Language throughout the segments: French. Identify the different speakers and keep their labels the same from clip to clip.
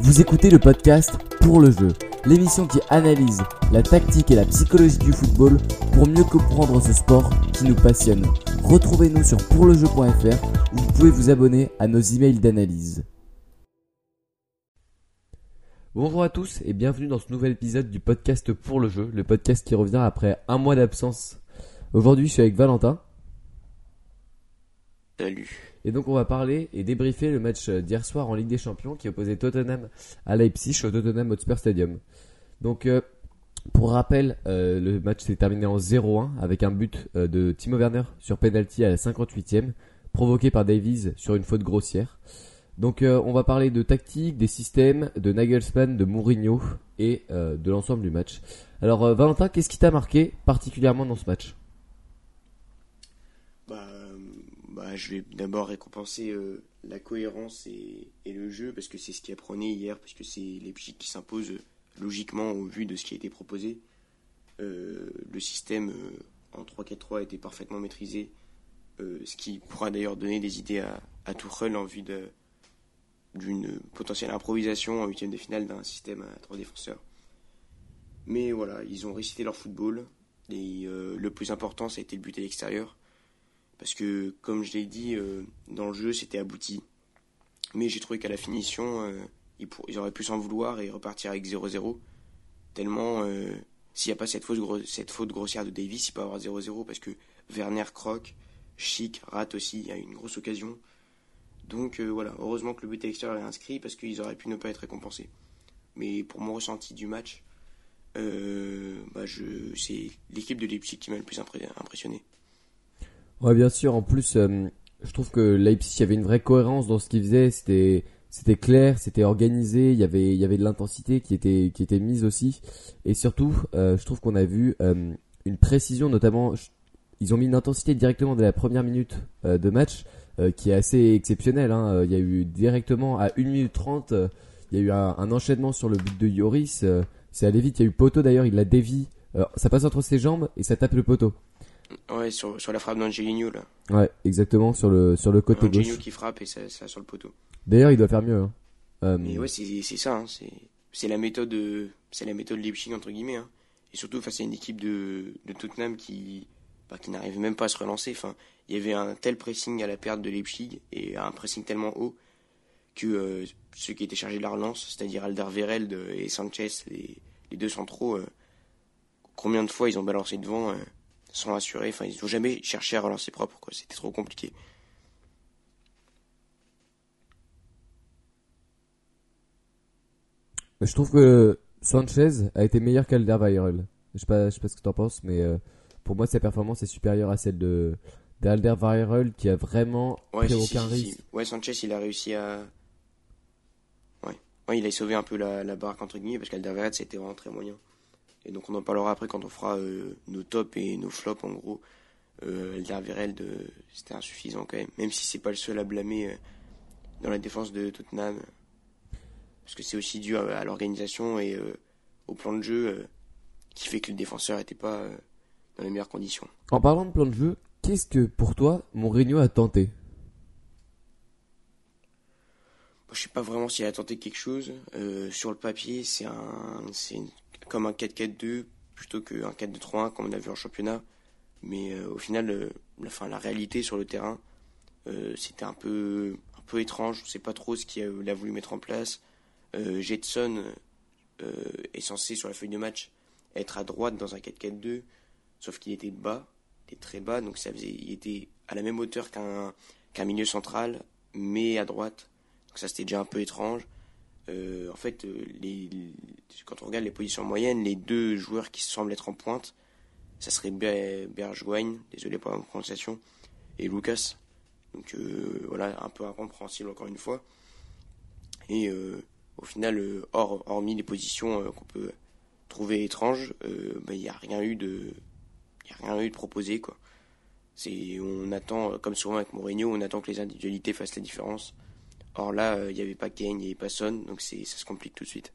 Speaker 1: Vous écoutez le podcast Pour le jeu, l'émission qui analyse la tactique et la psychologie du football pour mieux comprendre ce sport qui nous passionne. Retrouvez-nous sur pourlejeu.fr où vous pouvez vous abonner à nos emails d'analyse. Bonjour à tous et bienvenue dans ce nouvel épisode du podcast Pour le jeu, le podcast qui revient après un mois d'absence. Aujourd'hui, je suis avec Valentin.
Speaker 2: Salut.
Speaker 1: Et donc on va parler et débriefer le match d'hier soir en Ligue des Champions qui opposait Tottenham à Leipzig au Tottenham Hotspur Stadium. Donc euh, pour rappel, euh, le match s'est terminé en 0-1 avec un but euh, de Timo Werner sur penalty à la 58e, provoqué par Davies sur une faute grossière. Donc on va parler de tactique, des systèmes, de Nagelsmann, de Mourinho et de l'ensemble du match. Alors Valentin, qu'est-ce qui t'a marqué particulièrement dans ce match?
Speaker 2: Bah, je vais d'abord récompenser euh, la cohérence et, le jeu parce que c'est ce qui a prôné hier, parce que c'est Leipzig qui s'impose euh, logiquement au vu de ce qui a été proposé. Euh, le système en 3-4-3 a été parfaitement maîtrisé, ce qui pourra d'ailleurs donner des idées à, à Tuchel en vue d'une potentielle improvisation en huitième de finale d'un système à trois défenseurs. Mais voilà, ils ont récité leur football. Et le plus important, ça a été le but à l'extérieur. Parce que, comme je l'ai dit, euh, dans le jeu, c'était abouti. Mais j'ai trouvé qu'à la finition, euh, ils, auraient pu s'en vouloir et repartir avec 0-0. Tellement, euh, s'il n'y a pas cette faute, grossière de Davis, il peut avoir 0-0 parce que Werner croque, Chic rate aussi, a une grosse occasion. Donc voilà, heureusement que le but extérieur est inscrit parce qu'ils auraient pu ne pas être récompensés. Mais pour mon ressenti du match, bah c'est l'équipe de Leipzig qui m'a le plus impressionné.
Speaker 1: Ouais, bien sûr. En plus, euh, je trouve que Leipzig avait une vraie cohérence dans ce qu'il faisait. C'était c'était clair, c'était organisé. Il y avait y avait de l'intensité qui était qui était mise aussi. Et surtout, euh, je trouve qu'on a vu euh, une précision, notamment. Ils ont mis une intensité directement dès la première minute de match qui est assez exceptionnelle. Hein. Il y a eu directement à 1 minute 30, il y a eu un, enchaînement sur le but de Yoris. c'est allé vite. Il y a eu poteau d'ailleurs, il la dévie. ça passe entre ses jambes et ça tape le poteau.
Speaker 2: Ouais, sur, sur la frappe d'Angelino, là.
Speaker 1: Ouais, exactement, sur le, sur le côté Angelino
Speaker 2: gauche. qui frappe et ça, ça sur le poteau.
Speaker 1: D'ailleurs, il doit faire mieux. Hein.
Speaker 2: Euh, Mais ouais, c'est ça, hein, c'est la méthode c'est la méthode Leipzig, entre guillemets. Hein. Et surtout face à une équipe de, de Tottenham qui, bah, qui n'arrive même pas à se relancer. Enfin, il y avait un tel pressing à la perte de Leipzig et un pressing tellement haut que euh, ceux qui étaient chargés de la relance, c'est-à-dire Alderweireld et Sanchez, les, les deux centraux, euh, combien de fois ils ont balancé devant sans assurer. Enfin, ils n'ont jamais cherché à relancer propre, quoi. C'était trop compliqué.
Speaker 1: Je trouve que Sanchez a été meilleur qu'Alderweireld. Je sais pas, je sais pas ce que tu en penses, mais euh, pour moi, sa performance est supérieure à celle de d'Alderweireld qui a vraiment pris aucun risque.
Speaker 2: Ouais, Sanchez, il a réussi à. Ouais, ouais il a sauvé un peu la, la barque entre guillemets parce qu'Alderweireld c'était vraiment très moyen. Et donc on en parlera après quand on fera euh, nos tops et nos flops en gros. Euh, Elder c'était insuffisant quand même, même si c'est pas le seul à blâmer euh, dans la défense de Tottenham. Parce que c'est aussi dû à, l'organisation et euh, au plan de jeu qui fait que le défenseur n'était pas dans les meilleures conditions.
Speaker 1: En parlant de plan de jeu, qu'est-ce que pour toi Mourinho a tenté?
Speaker 2: Je sais pas vraiment s'il a tenté quelque chose. sur le papier, c'est un, c'est une comme un 4-4-2 plutôt qu'un 4-2-3-1 comme on a vu en championnat. Mais euh, au final, euh, la, fin, la réalité sur le terrain, euh, c'était un peu, un peu étrange. On ne sait pas trop ce qu'il a, voulu mettre en place. Jetson est censé, sur la feuille de match, être à droite dans un 4-4-2, sauf qu'il était bas, il était très bas, donc ça faisait, il était à la même hauteur qu'un milieu central, mais à droite. Donc ça c'était déjà un peu étrange. Euh, en fait, euh, quand on regarde les positions moyennes, les deux joueurs qui semblent être en pointe, ça serait Bergwijn, désolé pour la prononciation, et Lucas. Donc euh, voilà, un peu incompréhensible encore une fois. Et au final, hormis les positions qu'on peut trouver étranges, bah, il n'y a rien eu de, y a rien eu de proposé quoi. C'est, on attend, comme souvent avec Mourinho, on attend que les individualités fassent la différence. Or là, euh, il n'y avait pas Kane, il n'y avait pas Son, donc ça se complique tout de suite.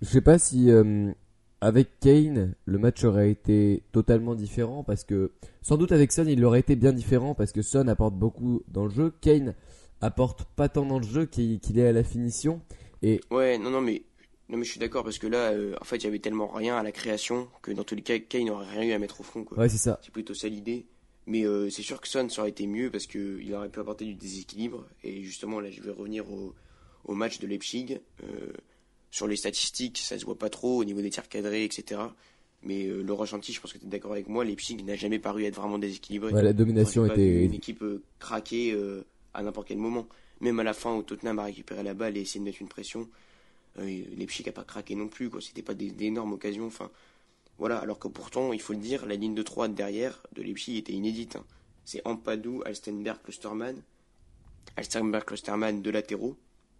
Speaker 1: Je sais pas si euh, avec Kane, le match aurait été totalement différent parce que sans doute avec Son, il aurait été bien différent parce que Son apporte beaucoup dans le jeu. Kane apporte pas tant dans le jeu qu'il est à la finition. Et
Speaker 2: Ouais, non, non, mais, non, mais je suis d'accord parce que là, euh, en fait, il y avait tellement rien à la création que dans tous les cas, Kane n'aurait rien eu à mettre au front. Quoi.
Speaker 1: ouais, c'est ça.
Speaker 2: C'est plutôt ça l'idée. Mais euh, c'est sûr que Son, ça aurait été mieux parce qu'il aurait pu apporter du déséquilibre. Et justement, là, je vais revenir au, au match de Leipzig. Euh, sur les statistiques, ça se voit pas trop au niveau des tirs cadrés, etc. Mais euh, le ressenti, je pense que tu es d'accord avec moi, Leipzig n'a jamais paru être vraiment déséquilibré.
Speaker 1: Ouais, la domination
Speaker 2: Enfin,
Speaker 1: était.
Speaker 2: une équipe euh, craquer euh, à n'importe quel moment. Même à la fin où Tottenham a récupéré la balle et essayé de mettre une pression, Leipzig n'a pas craqué non plus. Quoi. C'était pas d'énormes occasions. Enfin, voilà. Alors que pourtant, il faut le dire, la ligne de 3 derrière de Leipzig était inédite. hein. C'est Ampadou, Alstenberg, Klosterman. Alstenberg, Klosterman, deux latéraux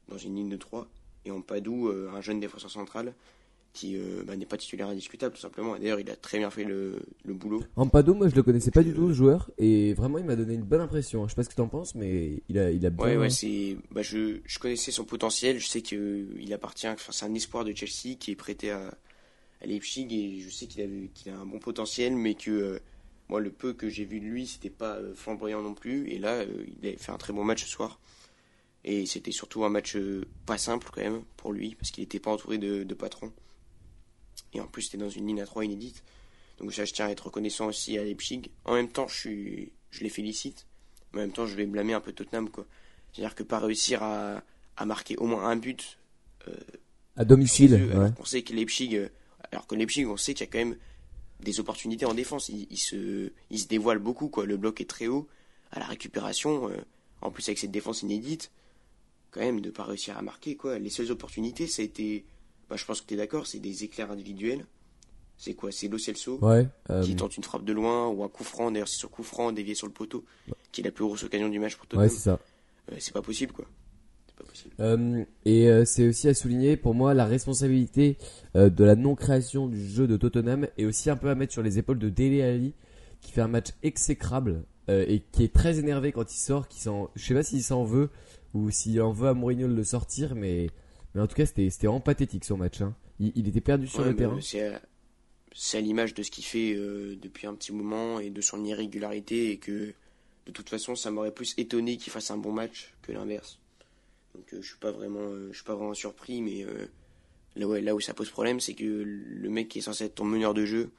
Speaker 2: dans une ligne de 3. Et Ampadou, euh, un jeune défenseur central qui euh, bah, n'est pas titulaire indiscutable tout simplement. Et D'ailleurs, il a très bien fait le, le boulot.
Speaker 1: Ampado, moi je le connaissais pas du tout, le joueur, et vraiment il m'a donné une bonne impression. Je sais pas ce que t'en penses, mais il a, il a bien.
Speaker 2: Ouais, ouais, c'est. Bah, je, je connaissais son potentiel. Je sais qu'il appartient. Enfin, c'est un espoir de Chelsea qui est prêté à, à Leipzig et je sais qu'il a, qu'il a un bon potentiel, mais que euh, moi, le peu que j'ai vu de lui, c'était pas euh, flamboyant non plus. Et là, euh, il a fait un très bon match ce soir. Et c'était surtout un match pas simple quand même pour lui, parce qu'il n'était pas entouré de, de patrons. Et en plus, c'était dans une ligne à 3 inédite. Donc ça, je tiens à être reconnaissant aussi à Leipzig. En même temps, je, suis, je les félicite. Mais en même temps, je vais blâmer un peu Tottenham, quoi. C'est-à-dire que pas réussir à, à marquer au moins un but
Speaker 1: À domicile, ouais.
Speaker 2: qu'on sait que Leipzig, alors que Leipzig, on sait qu'il y a quand même des opportunités en défense. Il, il se, il se dévoile beaucoup, quoi. Le bloc est très haut. À la récupération, euh, en plus avec cette défense inédite, quand même, de pas réussir à marquer, quoi. Les seules opportunités, ça a été, bah, je pense que tu es d'accord, c'est des éclairs individuels. C'est quoi? C'est Lo Celso
Speaker 1: Ouais. euh,
Speaker 2: qui tente une frappe de loin ou un coup franc. D'ailleurs, c'est sur coup franc dévié sur le poteau qui est la plus grosse occasion du match pour
Speaker 1: ouais,
Speaker 2: Tottenham.
Speaker 1: c'est ça.
Speaker 2: Euh, c'est pas possible, quoi.
Speaker 1: Euh, et euh, c'est aussi à souligner pour moi la responsabilité euh, de la non-création du jeu de Tottenham et aussi un peu à mettre sur les épaules de Dele Alli qui fait un match exécrable et qui est très énervé quand il sort. Qui s'en, je sais pas s'il s'en veut ou s'il en veut à Mourinho de le sortir, mais mais en tout cas c'était c'était vraiment pathétique son match. Hein. Il, il était perdu sur
Speaker 2: Ouais,
Speaker 1: le terrain.
Speaker 2: C'est à, l'image de ce qu'il fait depuis un petit moment et de son irrégularité et que de toute façon ça m'aurait plus étonné qu'il fasse un bon match que l'inverse. Donc euh, je suis pas vraiment euh, je suis pas vraiment surpris mais euh, là ouais, là où ça pose problème c'est que le mec qui est censé être ton meneur de jeu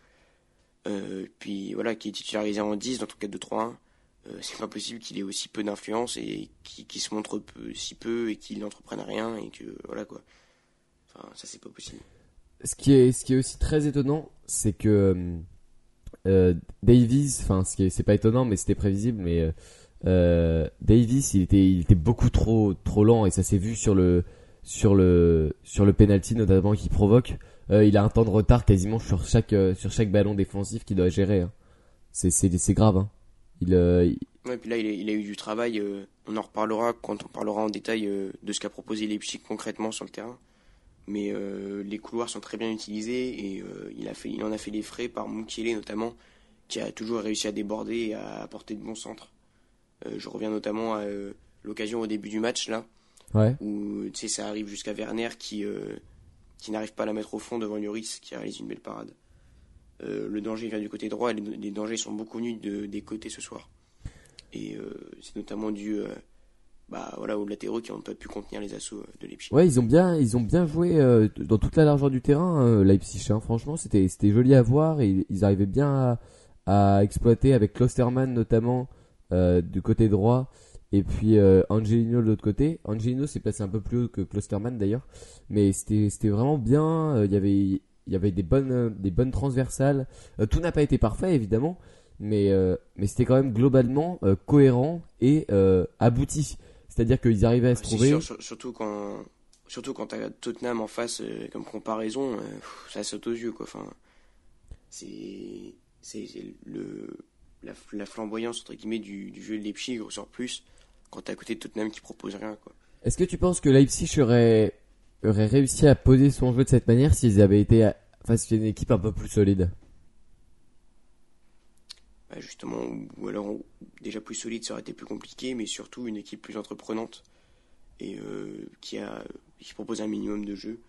Speaker 2: puis voilà qui est titularisé en 10 dans ton 4 2 3 1 euh, c'est pas possible qu'il ait aussi peu d'influence et qu'il qu'il se montre si peu et qu'il n'entreprenne rien et que voilà quoi. Enfin ça c'est pas possible.
Speaker 1: Ce qui est, ce qui est aussi très étonnant, c'est que euh, Davies, enfin, ce qui est- c'est pas étonnant, mais c'était prévisible, mais euh, Davies, il était, beaucoup trop, trop lent et ça s'est vu sur le, sur le, sur le penalty notamment qu'il provoque. Euh, il a un temps de retard quasiment sur chaque, euh, sur chaque ballon défensif qu'il doit gérer. hein. C'est, c'est, grave. Hein. Il,
Speaker 2: Ouais, puis là, il a, eu du travail. on en reparlera quand on parlera en détail de ce qu'a proposé Leipzig concrètement sur le terrain. Mais les couloirs sont très bien utilisés et il, a fait, il en a fait les frais par Mukiele notamment, qui a toujours réussi à déborder et à apporter de bons centres. Euh, je reviens notamment à euh, l'occasion au début du match là,
Speaker 1: ouais.
Speaker 2: où tu sais ça arrive jusqu'à Werner qui euh, qui n'arrive pas à la mettre au fond devant Lloris qui réalise une belle parade. Le danger vient du côté droit et les, les dangers sont beaucoup venus de, des côtés ce soir. Et c'est notamment dû bah, voilà, aux latéraux qui n'ont pas pu contenir les assauts de Leipzig.
Speaker 1: Ouais, ils ont bien, ils ont bien joué euh, dans toute la largeur du terrain, euh, Leipzig. hein. Franchement, c'était, c'était joli à voir et ils arrivaient bien à, à exploiter avec Klosterman notamment du côté droit et puis euh, Angelino de l'autre côté. Angelino s'est placé un peu plus haut que Klosterman d'ailleurs, mais c'était, vraiment bien. euh, Il y avait, il y avait des bonnes, euh, des bonnes transversales. Euh, tout n'a pas été parfait évidemment, mais euh, mais c'était quand même globalement euh, cohérent et euh, abouti. C'est-à-dire qu'ils arrivaient à se
Speaker 2: C'est
Speaker 1: trouver.
Speaker 2: sûr, sur- surtout quand surtout quand t'as Tottenham en face euh, comme comparaison, euh, ça saute aux yeux quoi. Enfin, c'est le la, la flamboyance entre guillemets du, du jeu de Leipzig ressort plus quand t'es à côté de Tottenham qui propose rien quoi.
Speaker 1: Est-ce que tu penses que Leipzig aurait, aurait réussi à poser son jeu de cette manière s'ils avaient été face à une équipe un peu plus solide?
Speaker 2: Bah, justement, ou, alors déjà plus solide, ça aurait été plus compliqué, mais surtout une équipe plus entreprenante et euh, qui a qui propose un minimum de jeu.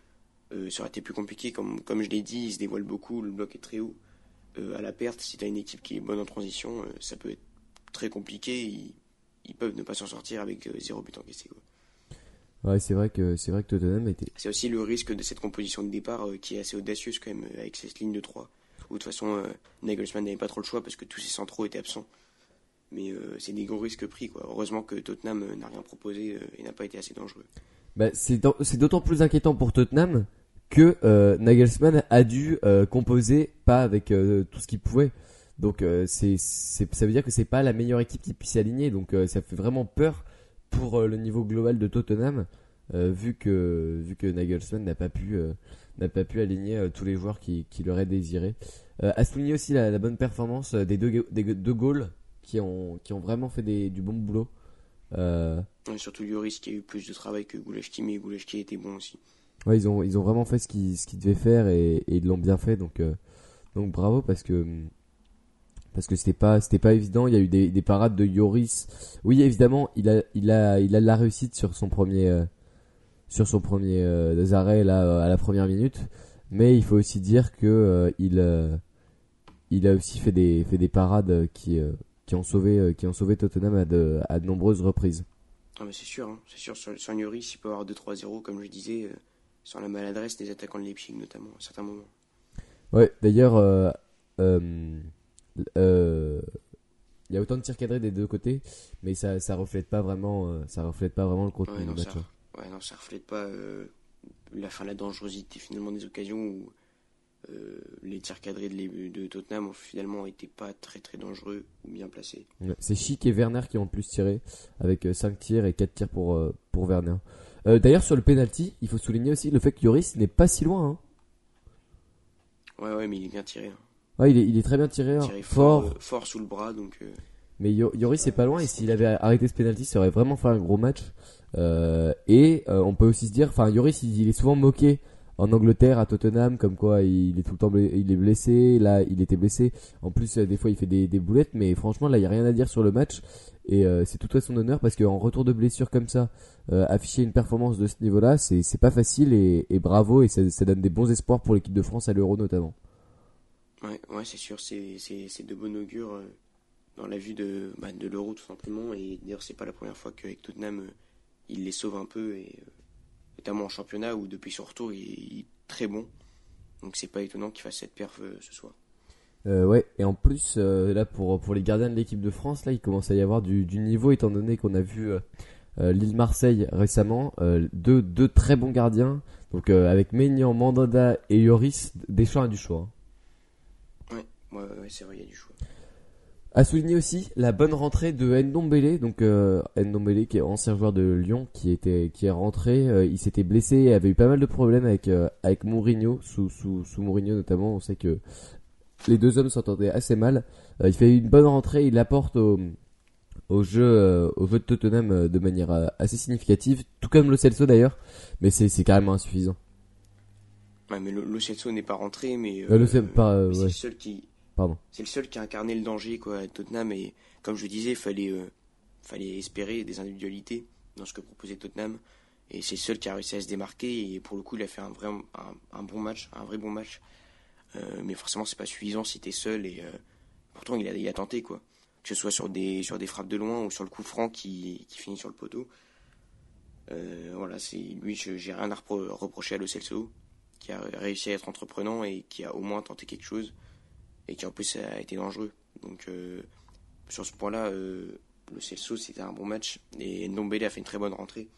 Speaker 2: Euh, ça aurait été plus compliqué, comme, comme je l'ai dit, il se dévoile beaucoup, le bloc est très haut. Euh, à la perte, si tu as une équipe qui est bonne en transition, euh, ça peut être très compliqué. Ils, ils peuvent ne pas s'en sortir avec euh, zéro but encaissé. Quoi.
Speaker 1: Ouais, c'est vrai que c'est vrai que Tottenham était.
Speaker 2: C'est aussi le risque de cette composition de départ euh, qui est assez audacieuse quand même avec cette ligne de 3. Où de toute façon, euh, Nagelsmann n'avait pas trop le choix parce que tous ses centraux étaient absents. Mais euh, c'est des gros risques pris quoi. Heureusement que Tottenham n'a rien proposé et n'a pas été assez dangereux.
Speaker 1: Bah, c'est d'autant plus inquiétant pour Tottenham que euh, Nagelsmann a dû euh, composer pas avec euh, tout ce qu'il pouvait. Donc euh, ça veut dire que c'est pas la meilleure équipe qui puisse s'aligner. Donc ça fait vraiment peur pour le niveau global de Tottenham vu que vu Nagelsmann n'a pas pu aligner tous les joueurs qui qui l'auraient désiré. À souligner aussi la, bonne performance des deux des goals qui ont vraiment fait du bon boulot.
Speaker 2: Surtout Lloris qui a eu plus de travail que Goulashki, mais Goulashki était bon aussi.
Speaker 1: Ouais, ils ont, ils ont vraiment fait ce qu'ils, devaient faire et, et ils l'ont bien fait. Donc, euh, donc bravo parce que, parce que c'était pas, c'était pas évident. Il y a eu des, des parades de Yoris. Oui, évidemment, il a, il a, il a de la réussite sur son premier, euh, sur son premier euh, arrêt là à la première minute. Mais il faut aussi dire que il, il a aussi fait des, fait des parades qui, qui ont sauvé, qui ont sauvé Tottenham à de, à de nombreuses reprises.
Speaker 2: Ah, mais c'est sûr, hein. c'est sûr, sur Lloris, il peut avoir 2-3-0, comme je disais, euh, sans la maladresse des attaquants de Leipzig notamment, à certains moments.
Speaker 1: Ouais, d'ailleurs, euh, euh, euh, il y a autant de tirs cadrés des deux côtés, mais ça, ça reflète pas vraiment, euh, ça reflète pas vraiment le contenu
Speaker 2: Ouais,
Speaker 1: du match.
Speaker 2: ça,
Speaker 1: hein.
Speaker 2: ouais, non, ça reflète pas euh, la fin, la dangerosité finalement des occasions où euh, les tirs cadrés de, les- de Tottenham ont finalement été pas très très dangereux ou bien placés.
Speaker 1: Ouais, C'est Chic et Werner qui ont le plus tiré, avec 5 tirs et 4 tirs pour, euh, pour Werner. Euh, d'ailleurs, sur le penalty, il faut souligner aussi le fait que Yoris n'est pas si loin. Hein.
Speaker 2: Ouais, ouais, mais il est bien tiré. hein.
Speaker 1: Ouais, il est, il est très bien tiré, hein.
Speaker 2: Tiré
Speaker 1: fort,
Speaker 2: fort, euh, fort sous le bras, donc euh,
Speaker 1: mais Yo- Yoris c'est pas loin et s'il avait arrêté ce penalty, ça aurait vraiment fait un gros match. Et on peut aussi se dire, enfin Yoris il, il est souvent moqué en Angleterre à Tottenham comme quoi il est tout le temps blessé, il est blessé, là il était blessé. En plus des fois il fait des, des boulettes, mais franchement là il y a rien à dire sur le match et euh, c'est tout à son honneur parce qu'en retour de blessure comme ça, euh, afficher une performance de ce niveau-là, c'est pas facile et, bravo et ça, donne des bons espoirs pour l'équipe de France à l'Euro notamment.
Speaker 2: ouais, ouais c'est sûr, c'est de bon augure euh, dans la vue de, bah, de l'euro tout simplement. Et d'ailleurs, c'est pas la première fois qu'avec Tottenham, il les sauve un peu, et notamment en championnat où depuis son retour, il, est très bon. Donc c'est pas étonnant qu'il fasse cette perf ce soir.
Speaker 1: Euh, ouais, et en plus, euh, là, pour, pour les gardiens de l'équipe de France, là, il commence à y avoir du, du niveau, étant donné qu'on a vu euh, euh, Lille-Marseille récemment, euh, deux, deux très bons gardiens, donc euh, avec Maignan, Mandanda et Yoris, Deschamps a du choix. hein.
Speaker 2: Ouais, ouais, ouais, c'est vrai, il y a du choix.
Speaker 1: À souligner aussi la bonne rentrée de Ndombele, donc euh, Ndombele qui est ancien joueur de Lyon, qui était qui est rentré, euh, il s'était blessé, et avait eu pas mal de problèmes avec euh, avec Mourinho, sous sous sous Mourinho notamment, on sait que les deux hommes s'entendaient assez mal. Euh, il fait une bonne rentrée, il apporte au au jeu euh, au jeu de Tottenham euh, de manière assez significative, tout comme Lo Celso d'ailleurs, mais c'est carrément insuffisant.
Speaker 2: Ouais, mais le, Lo Celso n'est pas rentré, mais,
Speaker 1: Euh, euh,
Speaker 2: c'est
Speaker 1: ouais.
Speaker 2: le seul qui,
Speaker 1: Pardon.
Speaker 2: c'est le seul qui a incarné le danger quoi à Tottenham et comme je disais, fallait euh, fallait espérer des individualités dans ce que proposait Tottenham et c'est le seul qui a réussi à se démarquer et pour le coup, il a fait un vrai un, un bon match, un vrai bon match. Euh, mais forcément, c'est pas suffisant si t'es seul et euh, pourtant il a tenté quoi. Que ce soit sur des sur des frappes de loin ou sur le coup franc qui qui finit sur le poteau. Euh, voilà, c'est lui, j'ai rien à repro- reprocher à Lo Celso, qui a réussi à être entreprenant et qui a au moins tenté quelque chose, et qui en plus a été dangereux. Donc sur ce point-là, euh, Lo Celso c'était un bon match, et Ndombele a fait une très bonne rentrée.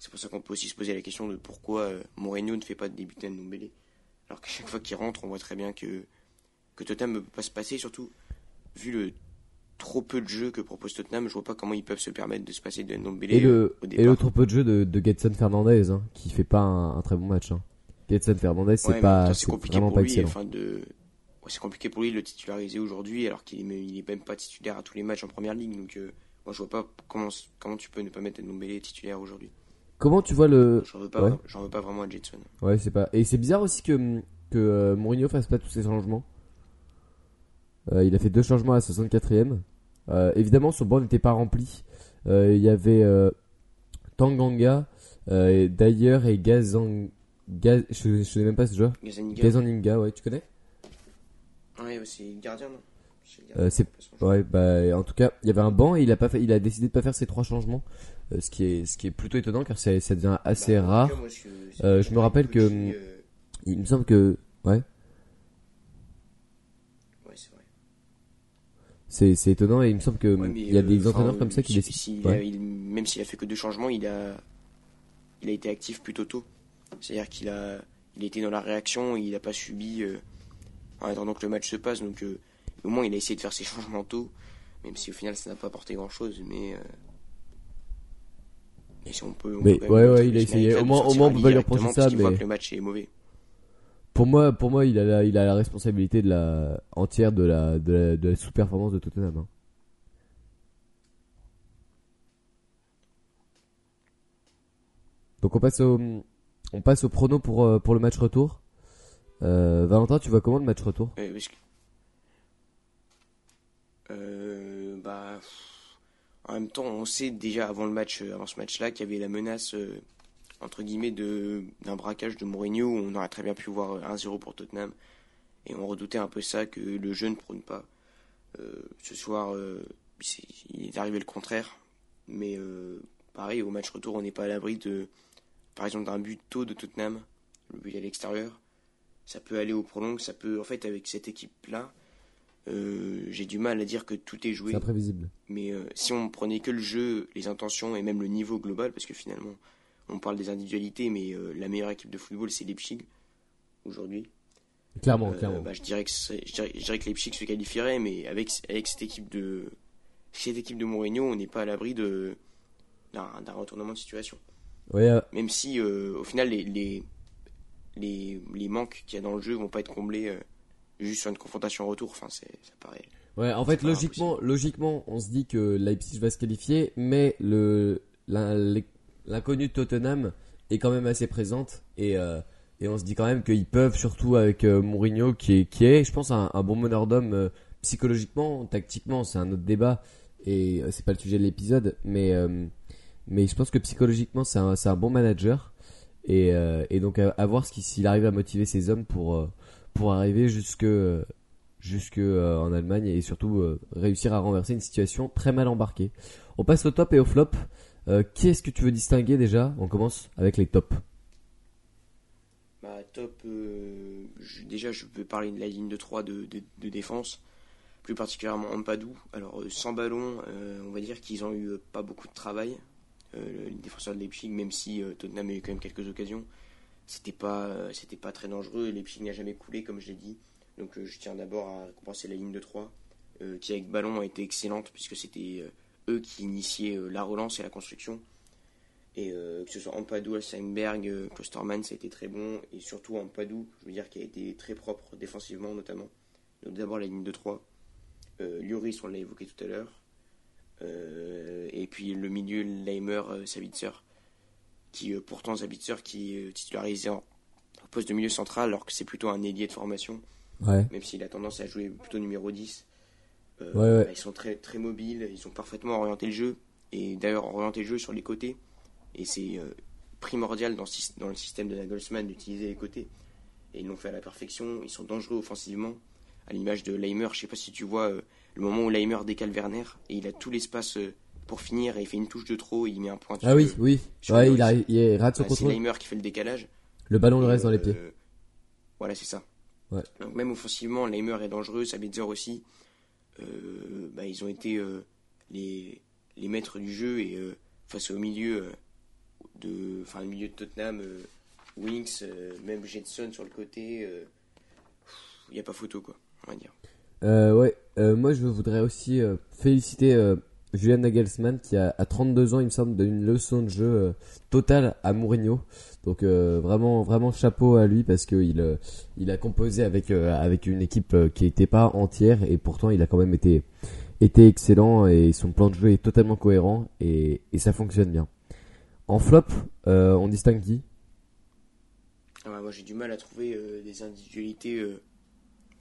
Speaker 2: C'est pour ça qu'on peut aussi se poser la question de pourquoi Mourinho ne fait pas de débuter Ndombele. Alors qu'à chaque fois qu'il rentre, on voit très bien que, que Tottenham ne peut pas se passer, surtout vu le trop peu de jeux que propose Tottenham, je vois pas comment ils peuvent se permettre de se passer de Ndombele
Speaker 1: Et le
Speaker 2: au
Speaker 1: et
Speaker 2: départ.
Speaker 1: l'autre peu de jeu de, de Getson Fernandez, hein, qui fait pas un, un très bon match. Hein. Getson Fernandez, c'est
Speaker 2: Ouais,
Speaker 1: pas c'est
Speaker 2: compliqué
Speaker 1: vraiment
Speaker 2: pour
Speaker 1: pas
Speaker 2: lui. Enfin, de... ouais, c'est compliqué pour lui de le titulariser aujourd'hui, alors qu'il est, même- il est même pas titulaire à tous les matchs en première ligue. Donc, euh, moi, je vois pas comment, comment tu peux ne pas mettre Ndombele titulaire aujourd'hui.
Speaker 1: Comment tu vois le
Speaker 2: J'en veux
Speaker 1: ouais.
Speaker 2: veux pas vraiment à Jetson.
Speaker 1: Ouais, c'est pas. Et c'est bizarre aussi que que euh, Mourinho fasse pas tous ces changements. Euh, il a fait deux changements à la 64e. Euh, évidemment, son banc n'était pas rempli. Euh, il y avait Tanganga, et d'ailleurs et Gazang. Gaz... Je, je connais même pas ce joueur.
Speaker 2: Gazzaniga.
Speaker 1: Gazaninga, ouais, tu connais?
Speaker 2: Ouais, le gardien, non?
Speaker 1: Ouais, bah en tout cas, il y avait un banc et il a pas fait, il a décidé de pas faire ces trois changements ce qui est ce qui est plutôt étonnant car ça, ça devient assez rare. Euh, je me rappelle que
Speaker 2: euh,
Speaker 1: il me semble que ouais,
Speaker 2: Ouais, c'est
Speaker 1: c'est étonnant et il me semble que
Speaker 2: Ouais,
Speaker 1: il y a des
Speaker 2: euh,
Speaker 1: entraîneurs comme ça qui décident. Ouais.
Speaker 2: même s'il a fait que deux changements, il a, il a été actif plutôt tôt. C'est-à-dire qu'il a, il était dans la réaction, il n'a pas subi euh, en attendant que le match se passe. Donc euh, au moins, il a essayé de faire ses changements tôt, même si au final, ça n'a pas apporté grand-chose. Mais, mais si on peut, on
Speaker 1: Mais
Speaker 2: peut
Speaker 1: ouais, ouais, il a essayé. Au moins- au
Speaker 2: sortir
Speaker 1: moins, on peut pas lui reprocher ça,
Speaker 2: qu'il voit
Speaker 1: mais-
Speaker 2: que le match est mauvais.
Speaker 1: Pour moi, pour moi, il a la, il a la responsabilité de la entière de la de la, de la sous-performance de Tottenham. hein. Donc on passe au on passe au prono pour euh, pour le match retour. Euh, Valentin, tu vois comment le match retour?
Speaker 2: Que- Euh, bah, en même temps, on sait déjà avant le match, euh, avant ce match-là, qu'il y avait la menace euh, entre guillemets de d'un braquage de Mourinho. où On aurait très bien pu voir euh, 1-0 pour Tottenham, et on redoutait un peu ça que le jeu ne prône pas. Euh, ce soir, euh, il est arrivé le contraire, mais euh, pareil, au match retour, on n'est pas à l'abri de, par exemple, d'un but tôt de Tottenham, le but à l'extérieur ça peut aller au prolong, ça peut en fait avec cette équipe là, j'ai du mal à dire que tout est joué.
Speaker 1: C'est imprévisible.
Speaker 2: Mais euh, si on prenait que le jeu, les intentions et même le niveau global, parce que finalement on parle des individualités, mais euh, la meilleure équipe de football c'est Leipzig aujourd'hui.
Speaker 1: Clairement,
Speaker 2: Euh,
Speaker 1: clairement.
Speaker 2: bah, je dirais que je dirais, je dirais que Leipzig se qualifierait, mais avec avec cette équipe de cette équipe de Mourinho, on n'est pas à l'abri de d'un retournement de situation.
Speaker 1: Ouais, euh,
Speaker 2: Même si euh, au final les, les, les, les manques qu'il y a dans le jeu vont pas être comblés euh, juste sur une confrontation retour. Enfin, c'est, ça paraît.
Speaker 1: Ouais, en fait, logiquement, logiquement, on se dit que Leipzig va se qualifier, mais le l'in- l'in- l'inconnu de Tottenham est quand même assez présente et euh, et on se dit quand même qu'ils peuvent, surtout avec euh, Mourinho, qui est qui est, je pense, un, un bon meneur d'homme euh, psychologiquement, tactiquement, c'est un autre débat et euh, c'est pas le sujet de l'épisode, mais euh, mais je pense que psychologiquement, c'est un c'est un bon manager et et donc à, à voir ce qu'il- s'il arrive à motiver ses hommes pour pour arriver jusque jusque euh, en Allemagne et surtout euh, réussir à renverser une situation très mal embarquée. On passe au top et au flop. Euh, qui est-ce que tu veux distinguer déjà? On commence avec les tops.
Speaker 2: Bah, top. euh, déjà, je peux parler de la ligne de 3 de, défense, plus particulièrement Ampadou. Alors, euh, sans ballon, on va dire qu'ils ont eu pas beaucoup de travail. Les défenseurs de Leipzig, même si Tottenham a eu quand même quelques occasions, c'était pas, euh, c'était pas très dangereux. Leipzig n'a jamais coulé, comme je l'ai dit. Donc, euh, je tiens d'abord à récompenser la ligne de 3, euh, qui avec ballon a été excellente, puisque c'était eux qui initiaient la relance et la construction. Et que ce soit Ampadou, Steinberg, euh, Klosterman, ça a été très bon. Et surtout Ampadou, je veux dire, qui a été très propre défensivement notamment. Donc d'abord la ligne de 3. Euh, on l'a évoqué tout à l'heure. Et puis le milieu, Leimer, Sabitzer. Qui euh, pourtant, Sabitzer, qui est euh, titularisé en poste de milieu central, alors que c'est plutôt un ailier de formation,
Speaker 1: Ouais.
Speaker 2: même s'il a tendance à jouer plutôt numéro 10. Euh,
Speaker 1: Ouais, ouais.
Speaker 2: bah, ils sont très, très mobiles, ils ont parfaitement orienté le jeu. Et d'ailleurs, orienté le jeu sur les côtés. Et c'est primordial dans, le système de Nagelsmann d'utiliser les côtés. Et ils l'ont fait à la perfection. Ils sont dangereux offensivement. À l'image de Leimer, je sais pas si tu vois euh, le moment où Leimer décale Werner et il a tout l'espace euh, pour finir et il fait une touche de trop. Il met un point.
Speaker 1: Ah oui, oui. Ouais,
Speaker 2: le
Speaker 1: il,
Speaker 2: dos.
Speaker 1: arrive, il rate son
Speaker 2: Bah, c'est
Speaker 1: contrôle.
Speaker 2: Leimer qui fait le décalage.
Speaker 1: Le ballon
Speaker 2: Et,
Speaker 1: reste dans les
Speaker 2: euh,
Speaker 1: pieds.
Speaker 2: Voilà, c'est ça.
Speaker 1: Ouais.
Speaker 2: Donc même offensivement, Leimer est dangereux, Sabitzer aussi. Euh, bah, ils ont été euh, les, les maîtres du jeu et euh, face au milieu de, enfin le milieu de Tottenham, Winks, même Jetson sur le côté, il n'y a pas photo quoi, on va dire.
Speaker 1: Ouais, moi je voudrais aussi féliciter Julian Nagelsmann qui a à 32 ans, il me semble, donne une leçon de jeu euh, totale à Mourinho. Donc euh, vraiment vraiment chapeau à lui parce que il euh, il a composé avec euh, avec une équipe qui n'était pas entière et pourtant il a quand même été été excellent et son plan de jeu est totalement cohérent et, et ça fonctionne bien. En flop, on distingue qui?
Speaker 2: Ah ouais, moi j'ai du mal à trouver des individualités